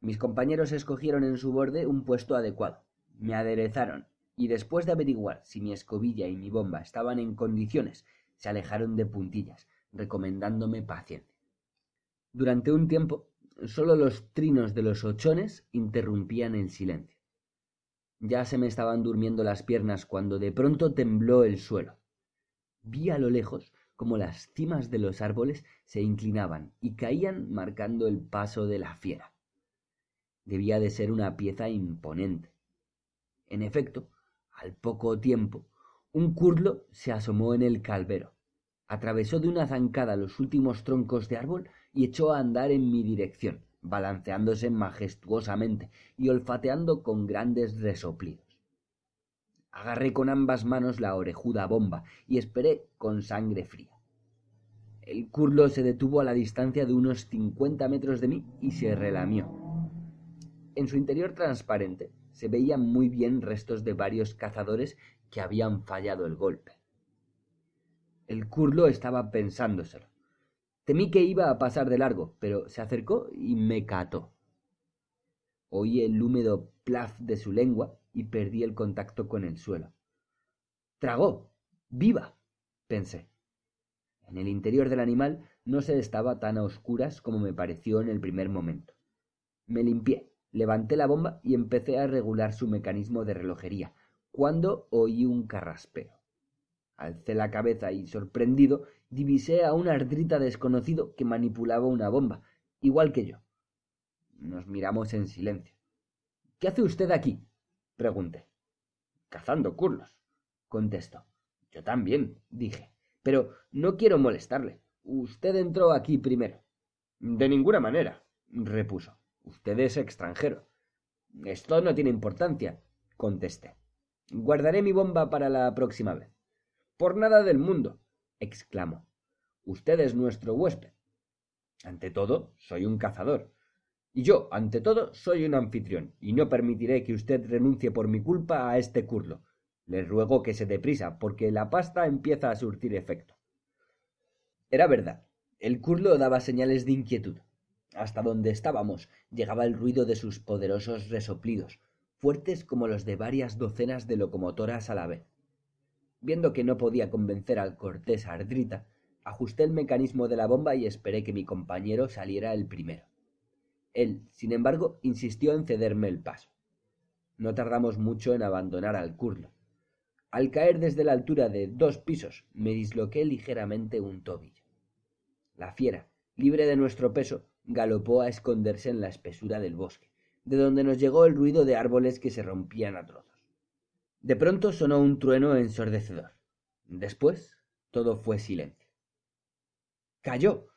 A: Mis compañeros escogieron en su borde un puesto adecuado, me aderezaron, y después de averiguar si mi escobilla y mi bomba estaban en condiciones, se alejaron de puntillas, recomendándome paciencia. Durante un tiempo, sólo los trinos de los ochones interrumpían el silencio. Ya se me estaban durmiendo las piernas cuando de pronto tembló el suelo. Vi a lo lejos como las cimas de los árboles se inclinaban y caían marcando el paso de la fiera. Debía de ser una pieza imponente. En efecto, al poco tiempo, un curlo se asomó en el calvero, atravesó de una zancada los últimos troncos de árbol y echó a andar en mi dirección, balanceándose majestuosamente y olfateando con grandes resoplidos. Agarré con ambas manos la orejuda bomba y esperé con sangre fría. El curlo se detuvo a la distancia de unos cincuenta metros de mí y se relamió. En su interior transparente se veían muy bien restos de varios cazadores que habían fallado el golpe. El curlo estaba pensándoselo. Temí que iba a pasar de largo, pero se acercó y me cató. Oí el húmedo plaf de su lengua y perdí el contacto con el suelo. Tragó. Viva. pensé. En el interior del animal no se estaba tan a oscuras como me pareció en el primer momento. Me limpié, levanté la bomba y empecé a regular su mecanismo de relojería, cuando oí un carraspeo. Alcé la cabeza y, sorprendido, divisé a un ardrita desconocido que manipulaba una bomba, igual que yo. Nos miramos en silencio. ¿Qué hace usted aquí? pregunté. Cazando curlos, contestó. Yo también, dije. Pero no quiero molestarle. Usted entró aquí primero. De ninguna manera, repuso. Usted es extranjero. Esto no tiene importancia, contesté. Guardaré mi bomba para la próxima vez. Por nada del mundo, exclamó. Usted es nuestro huésped. Ante todo, soy un cazador. Y yo, ante todo, soy un anfitrión, y no permitiré que usted renuncie por mi culpa a este curlo. Le ruego que se deprisa, porque la pasta empieza a surtir efecto. Era verdad. El curlo daba señales de inquietud. Hasta donde estábamos llegaba el ruido de sus poderosos resoplidos, fuertes como los de varias docenas de locomotoras a la vez. Viendo que no podía convencer al cortés ardrita, ajusté el mecanismo de la bomba y esperé que mi compañero saliera el primero. Él, sin embargo, insistió en cederme el paso. No tardamos mucho en abandonar al curlo. Al caer desde la altura de dos pisos, me disloqué ligeramente un tobillo. La fiera, libre de nuestro peso, galopó a esconderse en la espesura del bosque, de donde nos llegó el ruido de árboles que se rompían a trozos. De pronto sonó un trueno ensordecedor. Después todo fue silencio. Cayó.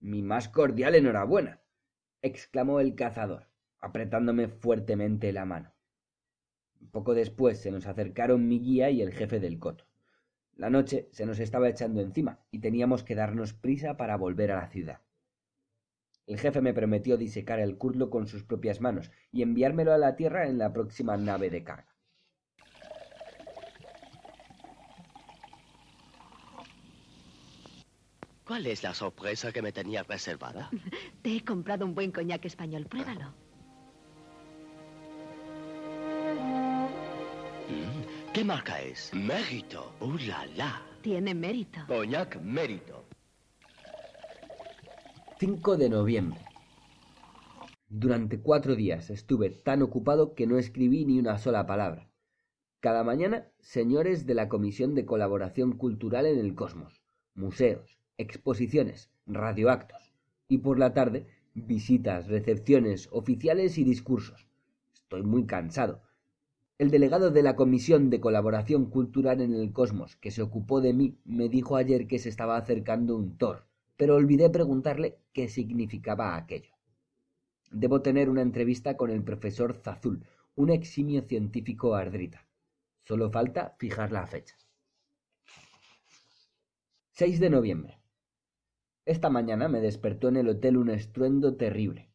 A: Mi más cordial enhorabuena. exclamó el cazador, apretándome fuertemente la mano. Poco después se nos acercaron mi guía y el jefe del coto. La noche se nos estaba echando encima y teníamos que darnos prisa para volver a la ciudad. El jefe me prometió disecar el curlo con sus propias manos y enviármelo a la tierra en la próxima nave de carga.
C: ¿Cuál es la sorpresa que me tenía reservada?
D: Te he comprado un buen coñac español. Pruébalo.
C: Mm, ¿Qué marca es? Mérito. ¡Uh, la, la!
D: Tiene mérito.
C: Coñac Mérito.
A: 5 de noviembre. Durante cuatro días estuve tan ocupado que no escribí ni una sola palabra. Cada mañana, señores de la Comisión de Colaboración Cultural en el Cosmos, museos, exposiciones, radioactos, y por la tarde, visitas, recepciones, oficiales y discursos. Estoy muy cansado. El delegado de la Comisión de Colaboración Cultural en el Cosmos, que se ocupó de mí, me dijo ayer que se estaba acercando un Thor pero olvidé preguntarle qué significaba aquello. Debo tener una entrevista con el profesor Zazul, un eximio científico ardrita. Solo falta fijar la fecha. 6 de noviembre. Esta mañana me despertó en el hotel un estruendo terrible.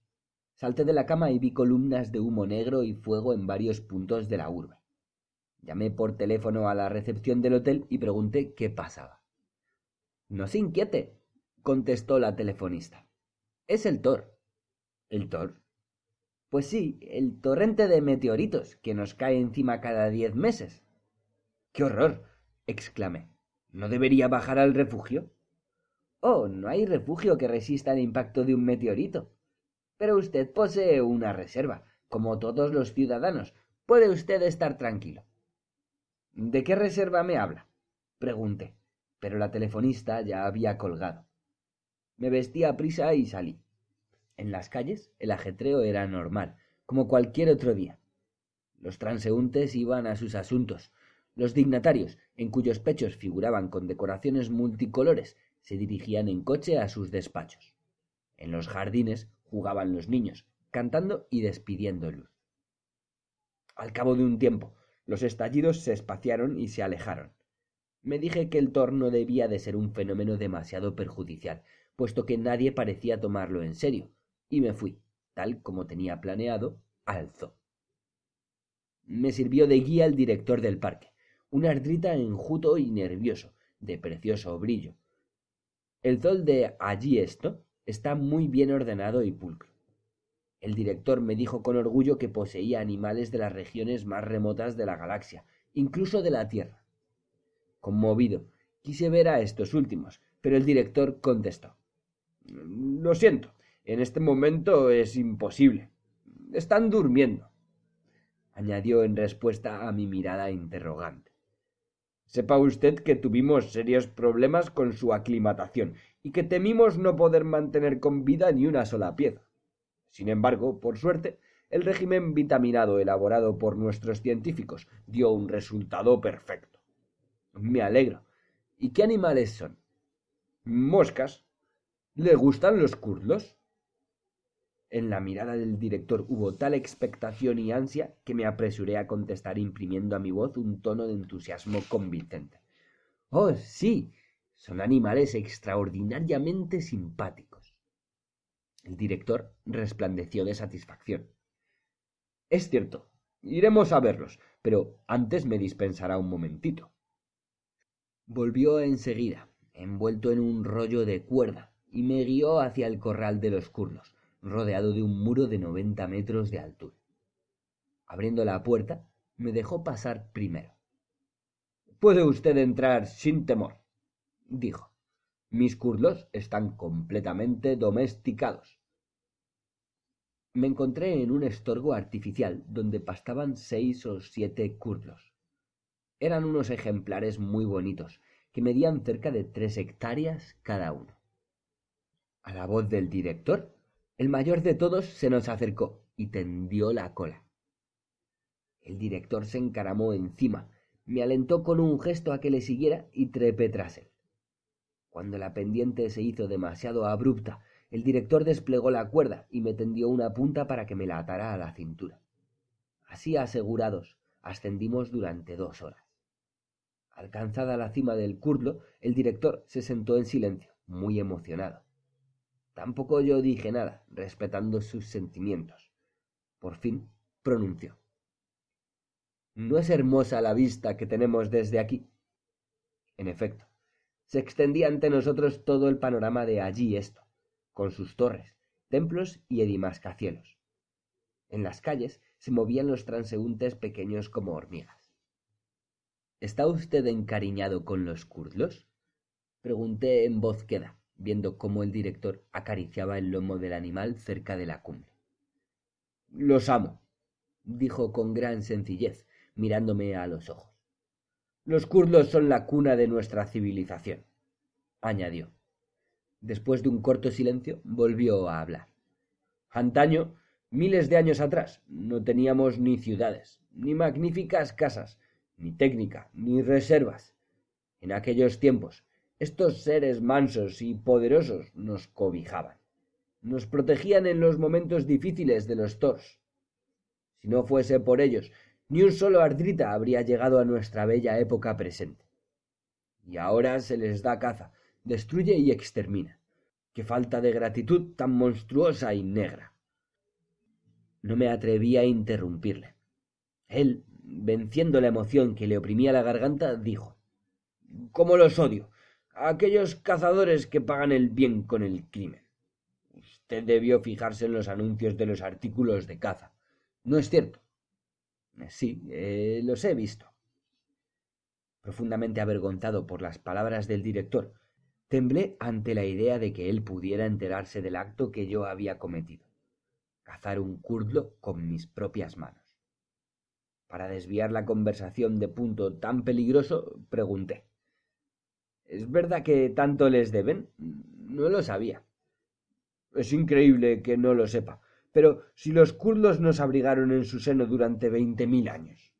A: Salté de la cama y vi columnas de humo negro y fuego en varios puntos de la urbe. Llamé por teléfono a la recepción del hotel y pregunté qué pasaba. No se inquiete, contestó la telefonista. Es el Thor. ¿El Thor? Pues sí, el torrente de meteoritos que nos cae encima cada diez meses. ¡Qué horror! exclamé. ¿No debería bajar al refugio? Oh, no hay refugio que resista el impacto de un meteorito. Pero usted posee una reserva, como todos los ciudadanos. Puede usted estar tranquilo. ¿De qué reserva me habla? pregunté, pero la telefonista ya había colgado. Me vestí a prisa y salí. En las calles el ajetreo era normal, como cualquier otro día. Los transeúntes iban a sus asuntos. Los dignatarios, en cuyos pechos figuraban con decoraciones multicolores, se dirigían en coche a sus despachos. En los jardines jugaban los niños, cantando y despidiendo luz. Al cabo de un tiempo, los estallidos se espaciaron y se alejaron. Me dije que el torno debía de ser un fenómeno demasiado perjudicial, puesto que nadie parecía tomarlo en serio, y me fui, tal como tenía planeado, al zoo. Me sirvió de guía el director del parque, un ardrita enjuto y nervioso, de precioso brillo. El zoo de allí esto está muy bien ordenado y pulcro. El director me dijo con orgullo que poseía animales de las regiones más remotas de la galaxia, incluso de la Tierra. Conmovido, quise ver a estos últimos, pero el director contestó Lo siento, en este momento es imposible. Están durmiendo. añadió en respuesta a mi mirada interrogante. Sepa usted que tuvimos serios problemas con su aclimatación y que temimos no poder mantener con vida ni una sola pieza. Sin embargo, por suerte, el régimen vitaminado elaborado por nuestros científicos dio un resultado perfecto. Me alegro. ¿Y qué animales son? Moscas. ¿Le gustan los kurdos? En la mirada del director hubo tal expectación y ansia que me apresuré a contestar imprimiendo a mi voz un tono de entusiasmo convincente. Oh, sí. Son animales extraordinariamente simpáticos. El director resplandeció de satisfacción. Es cierto. Iremos a verlos, pero antes me dispensará un momentito. Volvió enseguida, envuelto en un rollo de cuerda, y me guió hacia el corral de los kurdos, rodeado de un muro de noventa metros de altura. Abriendo la puerta, me dejó pasar primero. Puede usted entrar sin temor dijo. Mis kurdos están completamente domesticados. Me encontré en un estorgo artificial donde pastaban seis o siete kurdos. Eran unos ejemplares muy bonitos, que medían cerca de tres hectáreas cada uno. A la voz del director, el mayor de todos se nos acercó y tendió la cola. El director se encaramó encima, me alentó con un gesto a que le siguiera y trepé tras él. Cuando la pendiente se hizo demasiado abrupta, el director desplegó la cuerda y me tendió una punta para que me la atara a la cintura. Así asegurados, ascendimos durante dos horas. Alcanzada la cima del curlo, el director se sentó en silencio, muy emocionado. Tampoco yo dije nada, respetando sus sentimientos. Por fin pronunció. ¿No es hermosa la vista que tenemos desde aquí? En efecto, se extendía ante nosotros todo el panorama de allí esto, con sus torres, templos y edimascacielos. En las calles se movían los transeúntes pequeños como hormigas. ¿Está usted encariñado con los kurdos? Pregunté en voz queda, viendo cómo el director acariciaba el lomo del animal cerca de la cumbre. Los amo, dijo con gran sencillez, mirándome a los ojos. Los kurdos son la cuna de nuestra civilización, añadió. Después de un corto silencio, volvió a hablar. Antaño, miles de años atrás, no teníamos ni ciudades, ni magníficas casas, ni técnica, ni reservas. En aquellos tiempos, estos seres mansos y poderosos nos cobijaban, nos protegían en los momentos difíciles de los tors. Si no fuese por ellos, ni un solo ardrita habría llegado a nuestra bella época presente. Y ahora se les da caza, destruye y extermina. Qué falta de gratitud tan monstruosa y negra. No me atreví a interrumpirle. Él, venciendo la emoción que le oprimía la garganta, dijo ¿Cómo los odio? A aquellos cazadores que pagan el bien con el crimen. Usted debió fijarse en los anuncios de los artículos de caza. ¿No es cierto? Sí, eh, los he visto. Profundamente avergonzado por las palabras del director, temblé ante la idea de que él pudiera enterarse del acto que yo había cometido cazar un kurdo con mis propias manos. Para desviar la conversación de punto tan peligroso, pregunté ¿Es verdad que tanto les deben? No lo sabía. Es increíble que no lo sepa. Pero si los kurdos nos abrigaron en su seno durante veinte mil años,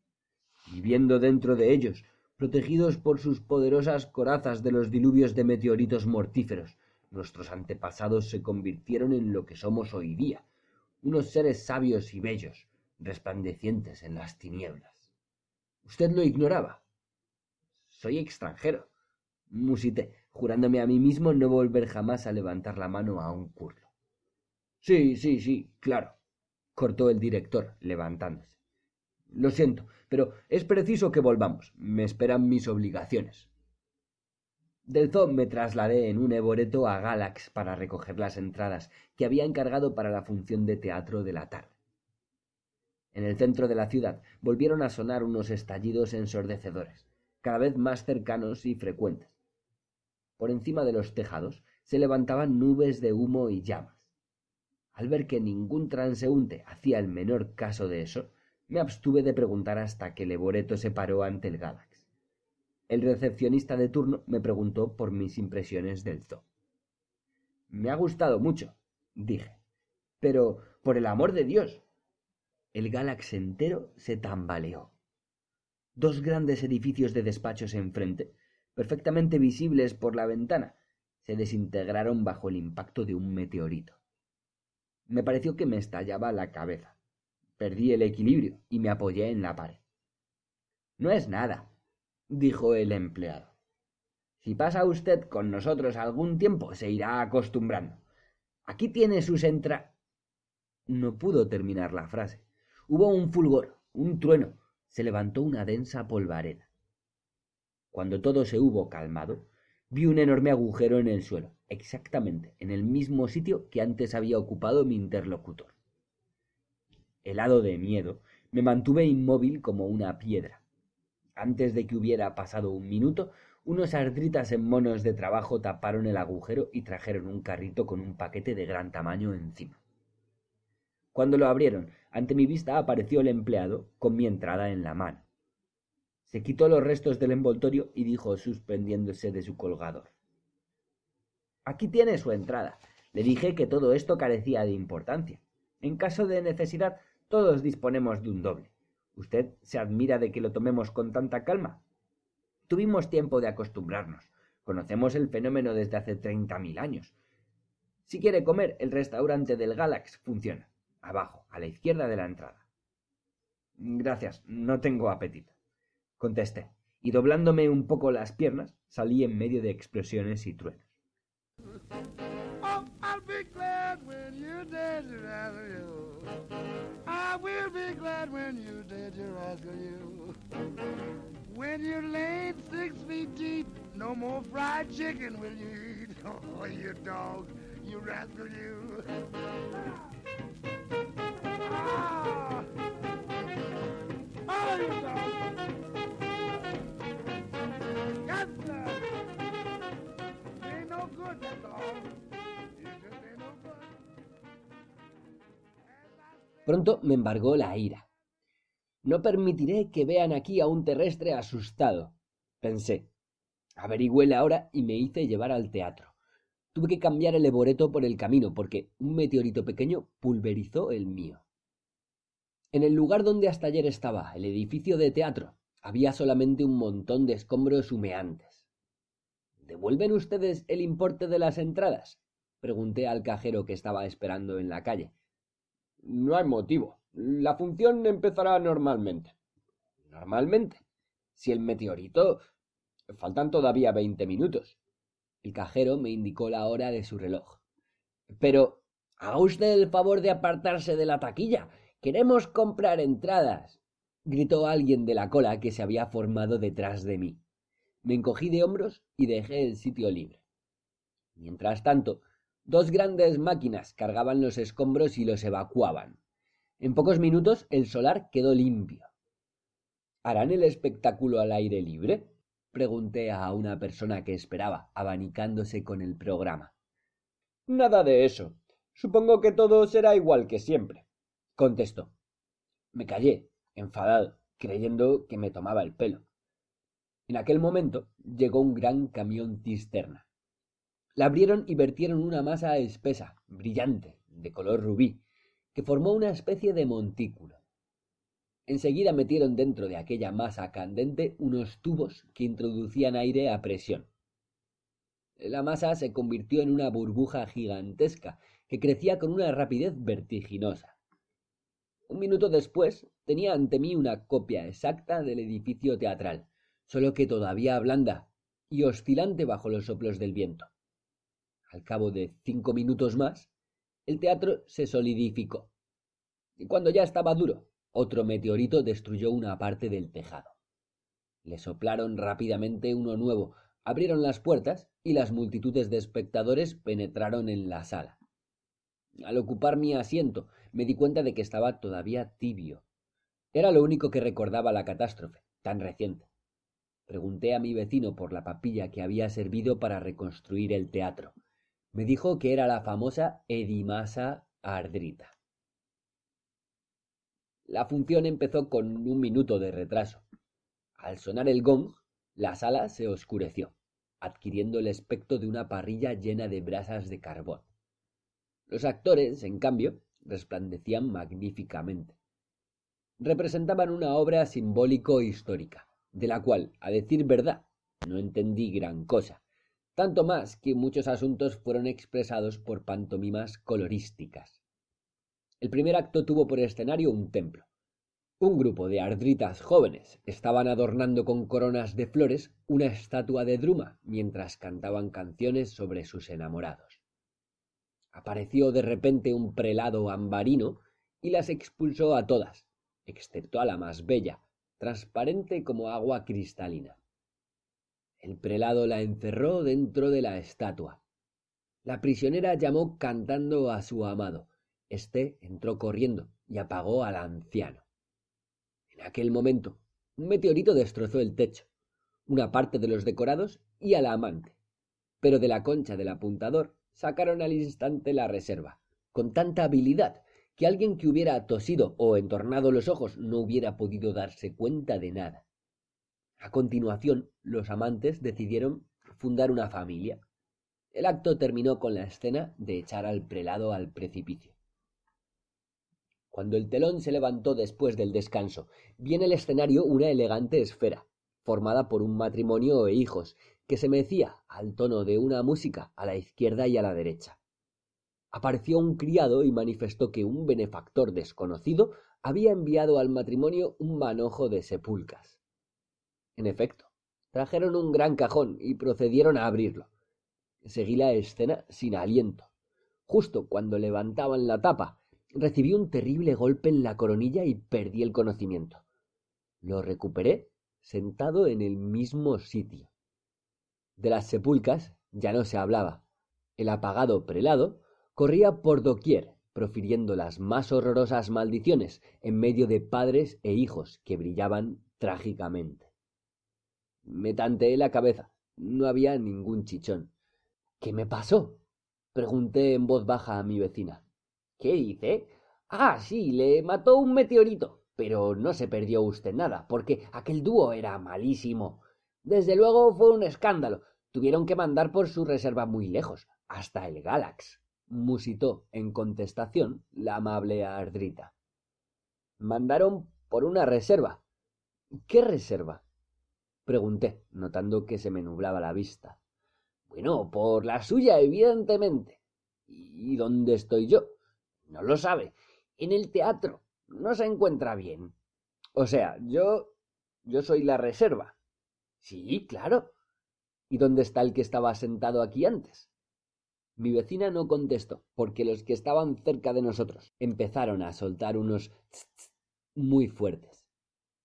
A: viviendo dentro de ellos, protegidos por sus poderosas corazas de los diluvios de meteoritos mortíferos, nuestros antepasados se convirtieron en lo que somos hoy día, unos seres sabios y bellos, resplandecientes en las tinieblas. ¿Usted lo ignoraba? Soy extranjero, musité, jurándome a mí mismo no volver jamás a levantar la mano a un kurdo. Sí, sí, sí, claro, cortó el director, levantándose. Lo siento, pero es preciso que volvamos. Me esperan mis obligaciones. Del zoo me trasladé en un eboreto a Galax para recoger las entradas que había encargado para la función de teatro de la tarde. En el centro de la ciudad volvieron a sonar unos estallidos ensordecedores, cada vez más cercanos y frecuentes. Por encima de los tejados se levantaban nubes de humo y llamas. Al ver que ningún transeúnte hacía el menor caso de eso, me abstuve de preguntar hasta que Leboreto se paró ante el Galax. El recepcionista de turno me preguntó por mis impresiones del zoo. Me ha gustado mucho, dije. Pero, por el amor de Dios. El Galax entero se tambaleó. Dos grandes edificios de despachos enfrente, perfectamente visibles por la ventana, se desintegraron bajo el impacto de un meteorito. Me pareció que me estallaba la cabeza. Perdí el equilibrio y me apoyé en la pared. No es nada, dijo el empleado. Si pasa usted con nosotros algún tiempo, se irá acostumbrando. Aquí tiene sus entra. No pudo terminar la frase. Hubo un fulgor, un trueno. Se levantó una densa polvareda. Cuando todo se hubo calmado, vi un enorme agujero en el suelo, exactamente en el mismo sitio que antes había ocupado mi interlocutor. Helado de miedo, me mantuve inmóvil como una piedra. Antes de que hubiera pasado un minuto, unos ardritas en monos de trabajo taparon el agujero y trajeron un carrito con un paquete de gran tamaño encima. Cuando lo abrieron, ante mi vista apareció el empleado con mi entrada en la mano. Se quitó los restos del envoltorio y dijo suspendiéndose de su colgador. Aquí tiene su entrada. Le dije que todo esto carecía de importancia. En caso de necesidad, todos disponemos de un doble. ¿Usted se admira de que lo tomemos con tanta calma? Tuvimos tiempo de acostumbrarnos. Conocemos el fenómeno desde hace treinta mil años. Si quiere comer, el restaurante del Galax funciona. Abajo, a la izquierda de la entrada. Gracias, no tengo apetito contesté, y doblándome un poco las piernas, salí en medio de explosiones y truenos.
B: Oh, I'll be glad when you're dead, you. Rascal
A: Pronto me embargó la ira. No permitiré que vean aquí a un terrestre asustado, pensé. Averigüé la hora y me hice llevar al teatro. Tuve que cambiar el eboreto por el camino porque un meteorito pequeño pulverizó el mío. En el lugar donde hasta ayer estaba, el edificio de teatro, había solamente un montón de escombros humeantes. ¿Devuelven ustedes el importe de las entradas? pregunté al cajero que estaba esperando en la calle. No hay motivo. La función empezará normalmente. ¿Normalmente? Si el meteorito. Faltan todavía veinte minutos. El cajero me indicó la hora de su reloj. Pero haga usted el favor de apartarse de la taquilla. Queremos comprar entradas. gritó alguien de la cola que se había formado detrás de mí. Me encogí de hombros y dejé el sitio libre. Mientras tanto, dos grandes máquinas cargaban los escombros y los evacuaban. En pocos minutos el solar quedó limpio. ¿Harán el espectáculo al aire libre? pregunté a una persona que esperaba, abanicándose con el programa. Nada de eso. Supongo que todo será igual que siempre, contestó. Me callé, enfadado, creyendo que me tomaba el pelo. En aquel momento llegó un gran camión cisterna. La abrieron y vertieron una masa espesa, brillante, de color rubí, que formó una especie de montículo. Enseguida metieron dentro de aquella masa candente unos tubos que introducían aire a presión. La masa se convirtió en una burbuja gigantesca que crecía con una rapidez vertiginosa. Un minuto después tenía ante mí una copia exacta del edificio teatral, solo que todavía blanda y oscilante bajo los soplos del viento. Al cabo de cinco minutos más, el teatro se solidificó. Y cuando ya estaba duro, otro meteorito destruyó una parte del tejado. Le soplaron rápidamente uno nuevo, abrieron las puertas y las multitudes de espectadores penetraron en la sala. Al ocupar mi asiento me di cuenta de que estaba todavía tibio. Era lo único que recordaba la catástrofe, tan reciente. Pregunté a mi vecino por la papilla que había servido para reconstruir el teatro. Me dijo que era la famosa Edimasa ardrita. La función empezó con un minuto de retraso. Al sonar el gong, la sala se oscureció, adquiriendo el aspecto de una parrilla llena de brasas de carbón. Los actores, en cambio, resplandecían magníficamente. Representaban una obra simbólico-histórica, de la cual, a decir verdad, no entendí gran cosa, tanto más que muchos asuntos fueron expresados por pantomimas colorísticas. El primer acto tuvo por escenario un templo. Un grupo de ardritas jóvenes estaban adornando con coronas de flores una estatua de Druma mientras cantaban canciones sobre sus enamorados. Apareció de repente un prelado ambarino y las expulsó a todas, excepto a la más bella, transparente como agua cristalina. El prelado la encerró dentro de la estatua. La prisionera llamó cantando a su amado, Este entró corriendo y apagó al anciano. En aquel momento, un meteorito destrozó el techo, una parte de los decorados y a la amante. Pero de la concha del apuntador sacaron al instante la reserva, con tanta habilidad que alguien que hubiera tosido o entornado los ojos no hubiera podido darse cuenta de nada. A continuación, los amantes decidieron fundar una familia. El acto terminó con la escena de echar al prelado al precipicio. Cuando el telón se levantó después del descanso, vi en el escenario una elegante esfera, formada por un matrimonio e hijos, que se mecía al tono de una música a la izquierda y a la derecha. Apareció un criado y manifestó que un benefactor desconocido había enviado al matrimonio un manojo de sepulcas. En efecto, trajeron un gran cajón y procedieron a abrirlo. Seguí la escena sin aliento. Justo cuando levantaban la tapa, recibí un terrible golpe en la coronilla y perdí el conocimiento. Lo recuperé sentado en el mismo sitio. De las sepulcas ya no se hablaba. El apagado prelado corría por doquier, profiriendo las más horrorosas maldiciones en medio de padres e hijos que brillaban trágicamente. Me tanteé la cabeza. No había ningún chichón. ¿Qué me pasó? pregunté en voz baja a mi vecina. ¿Qué dice? Ah, sí, le mató un meteorito. Pero no se perdió usted nada, porque aquel dúo era malísimo. Desde luego fue un escándalo. Tuvieron que mandar por su reserva muy lejos, hasta el Galax, musitó en contestación la amable Ardrita. Mandaron por una reserva. ¿Qué reserva? pregunté, notando que se me nublaba la vista. Bueno, por la suya, evidentemente. ¿Y dónde estoy yo? No lo sabe. En el teatro. No se encuentra bien. O sea, yo. yo soy la reserva. Sí, claro. ¿Y dónde está el que estaba sentado aquí antes? Mi vecina no contestó, porque los que estaban cerca de nosotros empezaron a soltar unos tss, muy fuertes.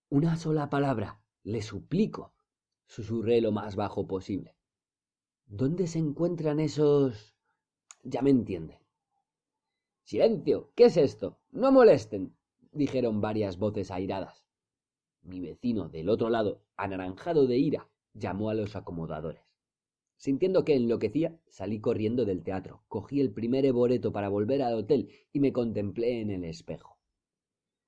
A: Una sola palabra, le suplico, susurré lo más bajo posible. ¿Dónde se encuentran esos... ya me entiende. Silencio. ¿Qué es esto? No molesten. dijeron varias voces airadas. Mi vecino del otro lado, anaranjado de ira, llamó a los acomodadores. Sintiendo que enloquecía, salí corriendo del teatro, cogí el primer boleto para volver al hotel y me contemplé en el espejo.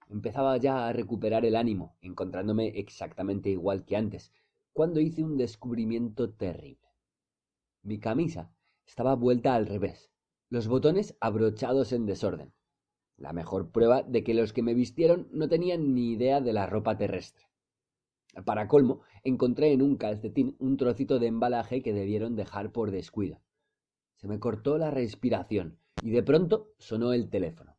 A: Empezaba ya a recuperar el ánimo, encontrándome exactamente igual que antes, cuando hice un descubrimiento terrible. Mi camisa estaba vuelta al revés, los botones abrochados en desorden. La mejor prueba de que los que me vistieron no tenían ni idea de la ropa terrestre. Para colmo, encontré en un calcetín un trocito de embalaje que debieron dejar por descuido. Se me cortó la respiración y de pronto sonó el teléfono.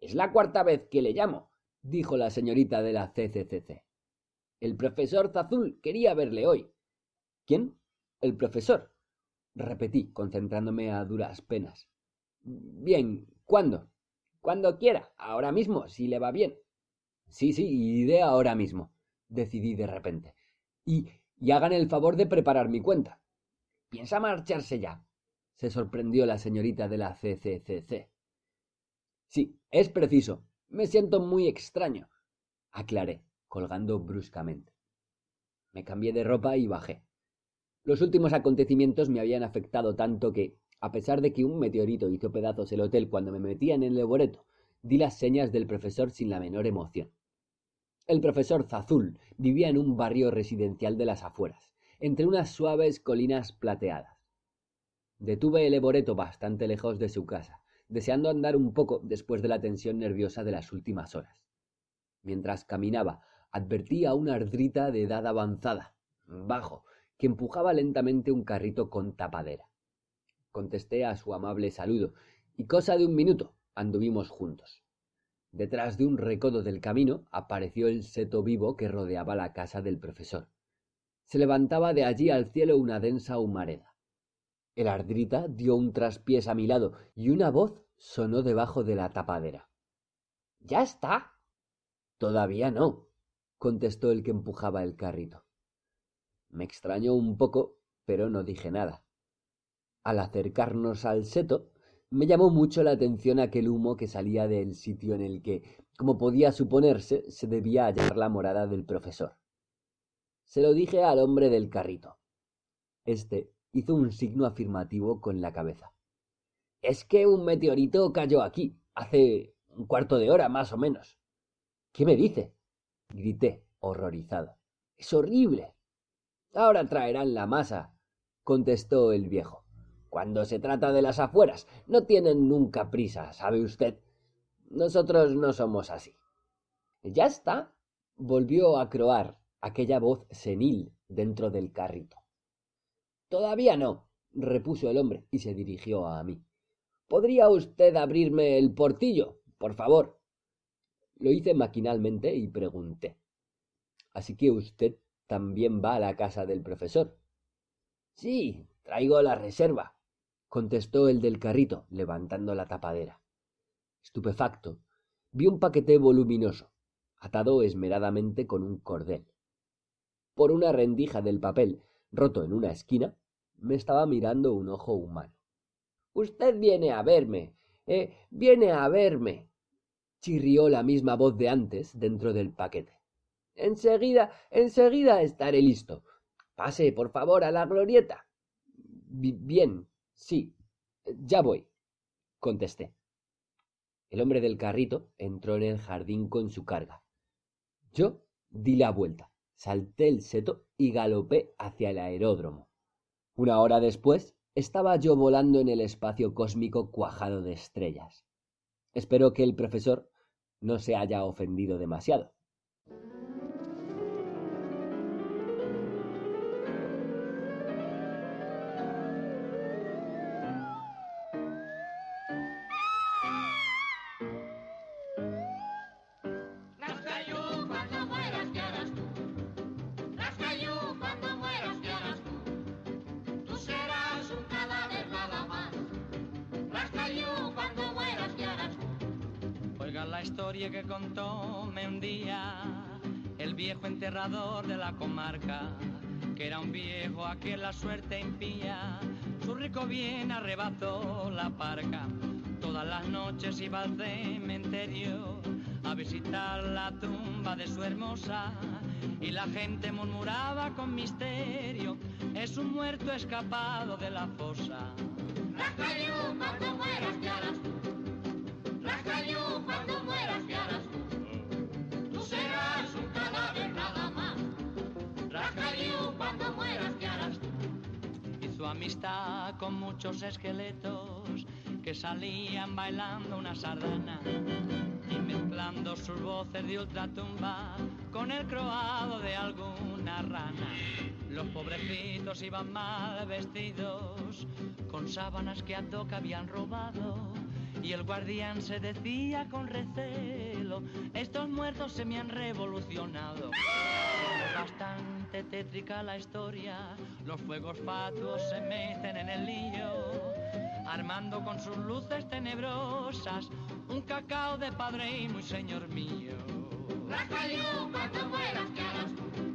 A: Es la cuarta vez que le llamo, dijo la señorita de la CCCC. El profesor Zazul quería verle hoy. ¿Quién? El profesor. Repetí, concentrándome a duras penas. Bien, ¿cuándo? Cuando quiera, ahora mismo, si le va bien. Sí, sí, iré ahora mismo, decidí de repente. Y, hagan el favor de preparar mi cuenta. ¿Piensa marcharse ya? se sorprendió la señorita de la CCCC. Sí, es preciso. Me siento muy extraño, aclaré, colgando bruscamente. Me cambié de ropa y bajé. Los últimos acontecimientos me habían afectado tanto que, a pesar de que un meteorito hizo pedazos el hotel cuando me metían en el boreto, di las señas del profesor sin la menor emoción. El profesor Zazul vivía en un barrio residencial de las afueras, entre unas suaves colinas plateadas. Detuve el eboreto bastante lejos de su casa, deseando andar un poco después de la tensión nerviosa de las últimas horas. Mientras caminaba, advertí a una ardrita de edad avanzada, bajo, que empujaba lentamente un carrito con tapadera. Contesté a su amable saludo, y cosa de un minuto anduvimos juntos. Detrás de un recodo del camino apareció el seto vivo que rodeaba la casa del profesor. Se levantaba de allí al cielo una densa humareda. El ardrita dio un traspiés a mi lado y una voz sonó debajo de la tapadera. ¿Ya está? Todavía no, contestó el que empujaba el carrito. Me extrañó un poco, pero no dije nada. Al acercarnos al seto, me llamó mucho la atención aquel humo que salía del sitio en el que, como podía suponerse, se debía hallar la morada del profesor. Se lo dije al hombre del carrito. Este hizo un signo afirmativo con la cabeza. Es que un meteorito cayó aquí, hace un cuarto de hora más o menos. ¿Qué me dice? grité, horrorizado. Es horrible. Ahora traerán la masa, contestó el viejo. Cuando se trata de las afueras, no tienen nunca prisa, ¿sabe usted? Nosotros no somos así. Ya está, volvió a croar aquella voz senil dentro del carrito. Todavía no, repuso el hombre y se dirigió a mí. ¿Podría usted abrirme el portillo, por favor? Lo hice maquinalmente y pregunté. Así que usted también va a la casa del profesor. Sí, traigo la reserva, contestó el del carrito, levantando la tapadera. Estupefacto, vi un paquete voluminoso, atado esmeradamente con un cordel. Por una rendija del papel, roto en una esquina, me estaba mirando un ojo humano. Usted viene a verme, eh, viene a verme, chirrió la misma voz de antes dentro del paquete. Enseguida, enseguida estaré listo. Pase, por favor, a la glorieta. Bien, sí, ya voy, contesté. El hombre del carrito entró en el jardín con su carga. Yo di la vuelta, salté el seto y galopé hacia el aeródromo. Una hora después estaba yo volando en el espacio cósmico cuajado de estrellas. Espero que el profesor no se haya ofendido demasiado.
E: De la comarca, que era un viejo a quien la suerte impía. Su rico bien arrebató la parca. Todas las noches iba al cementerio a visitar la tumba de su hermosa y la gente murmuraba con misterio, es un muerto escapado de la fosa.
F: Mueras,
E: amistad con muchos esqueletos que salían bailando una sardana y mezclando sus voces de ultratumba con el croado de alguna rana. Los pobrecitos iban mal vestidos, con sábanas que a toca habían robado. Y el guardián se decía con recelo, estos muertos se me han revolucionado. Bastante tétrica la historia, los fuegos fatuos se meten en el lío, armando con sus luces tenebrosas un cacao de padre y muy señor mío.
F: Rascayú, cuando mueras, ¿qué harás tú?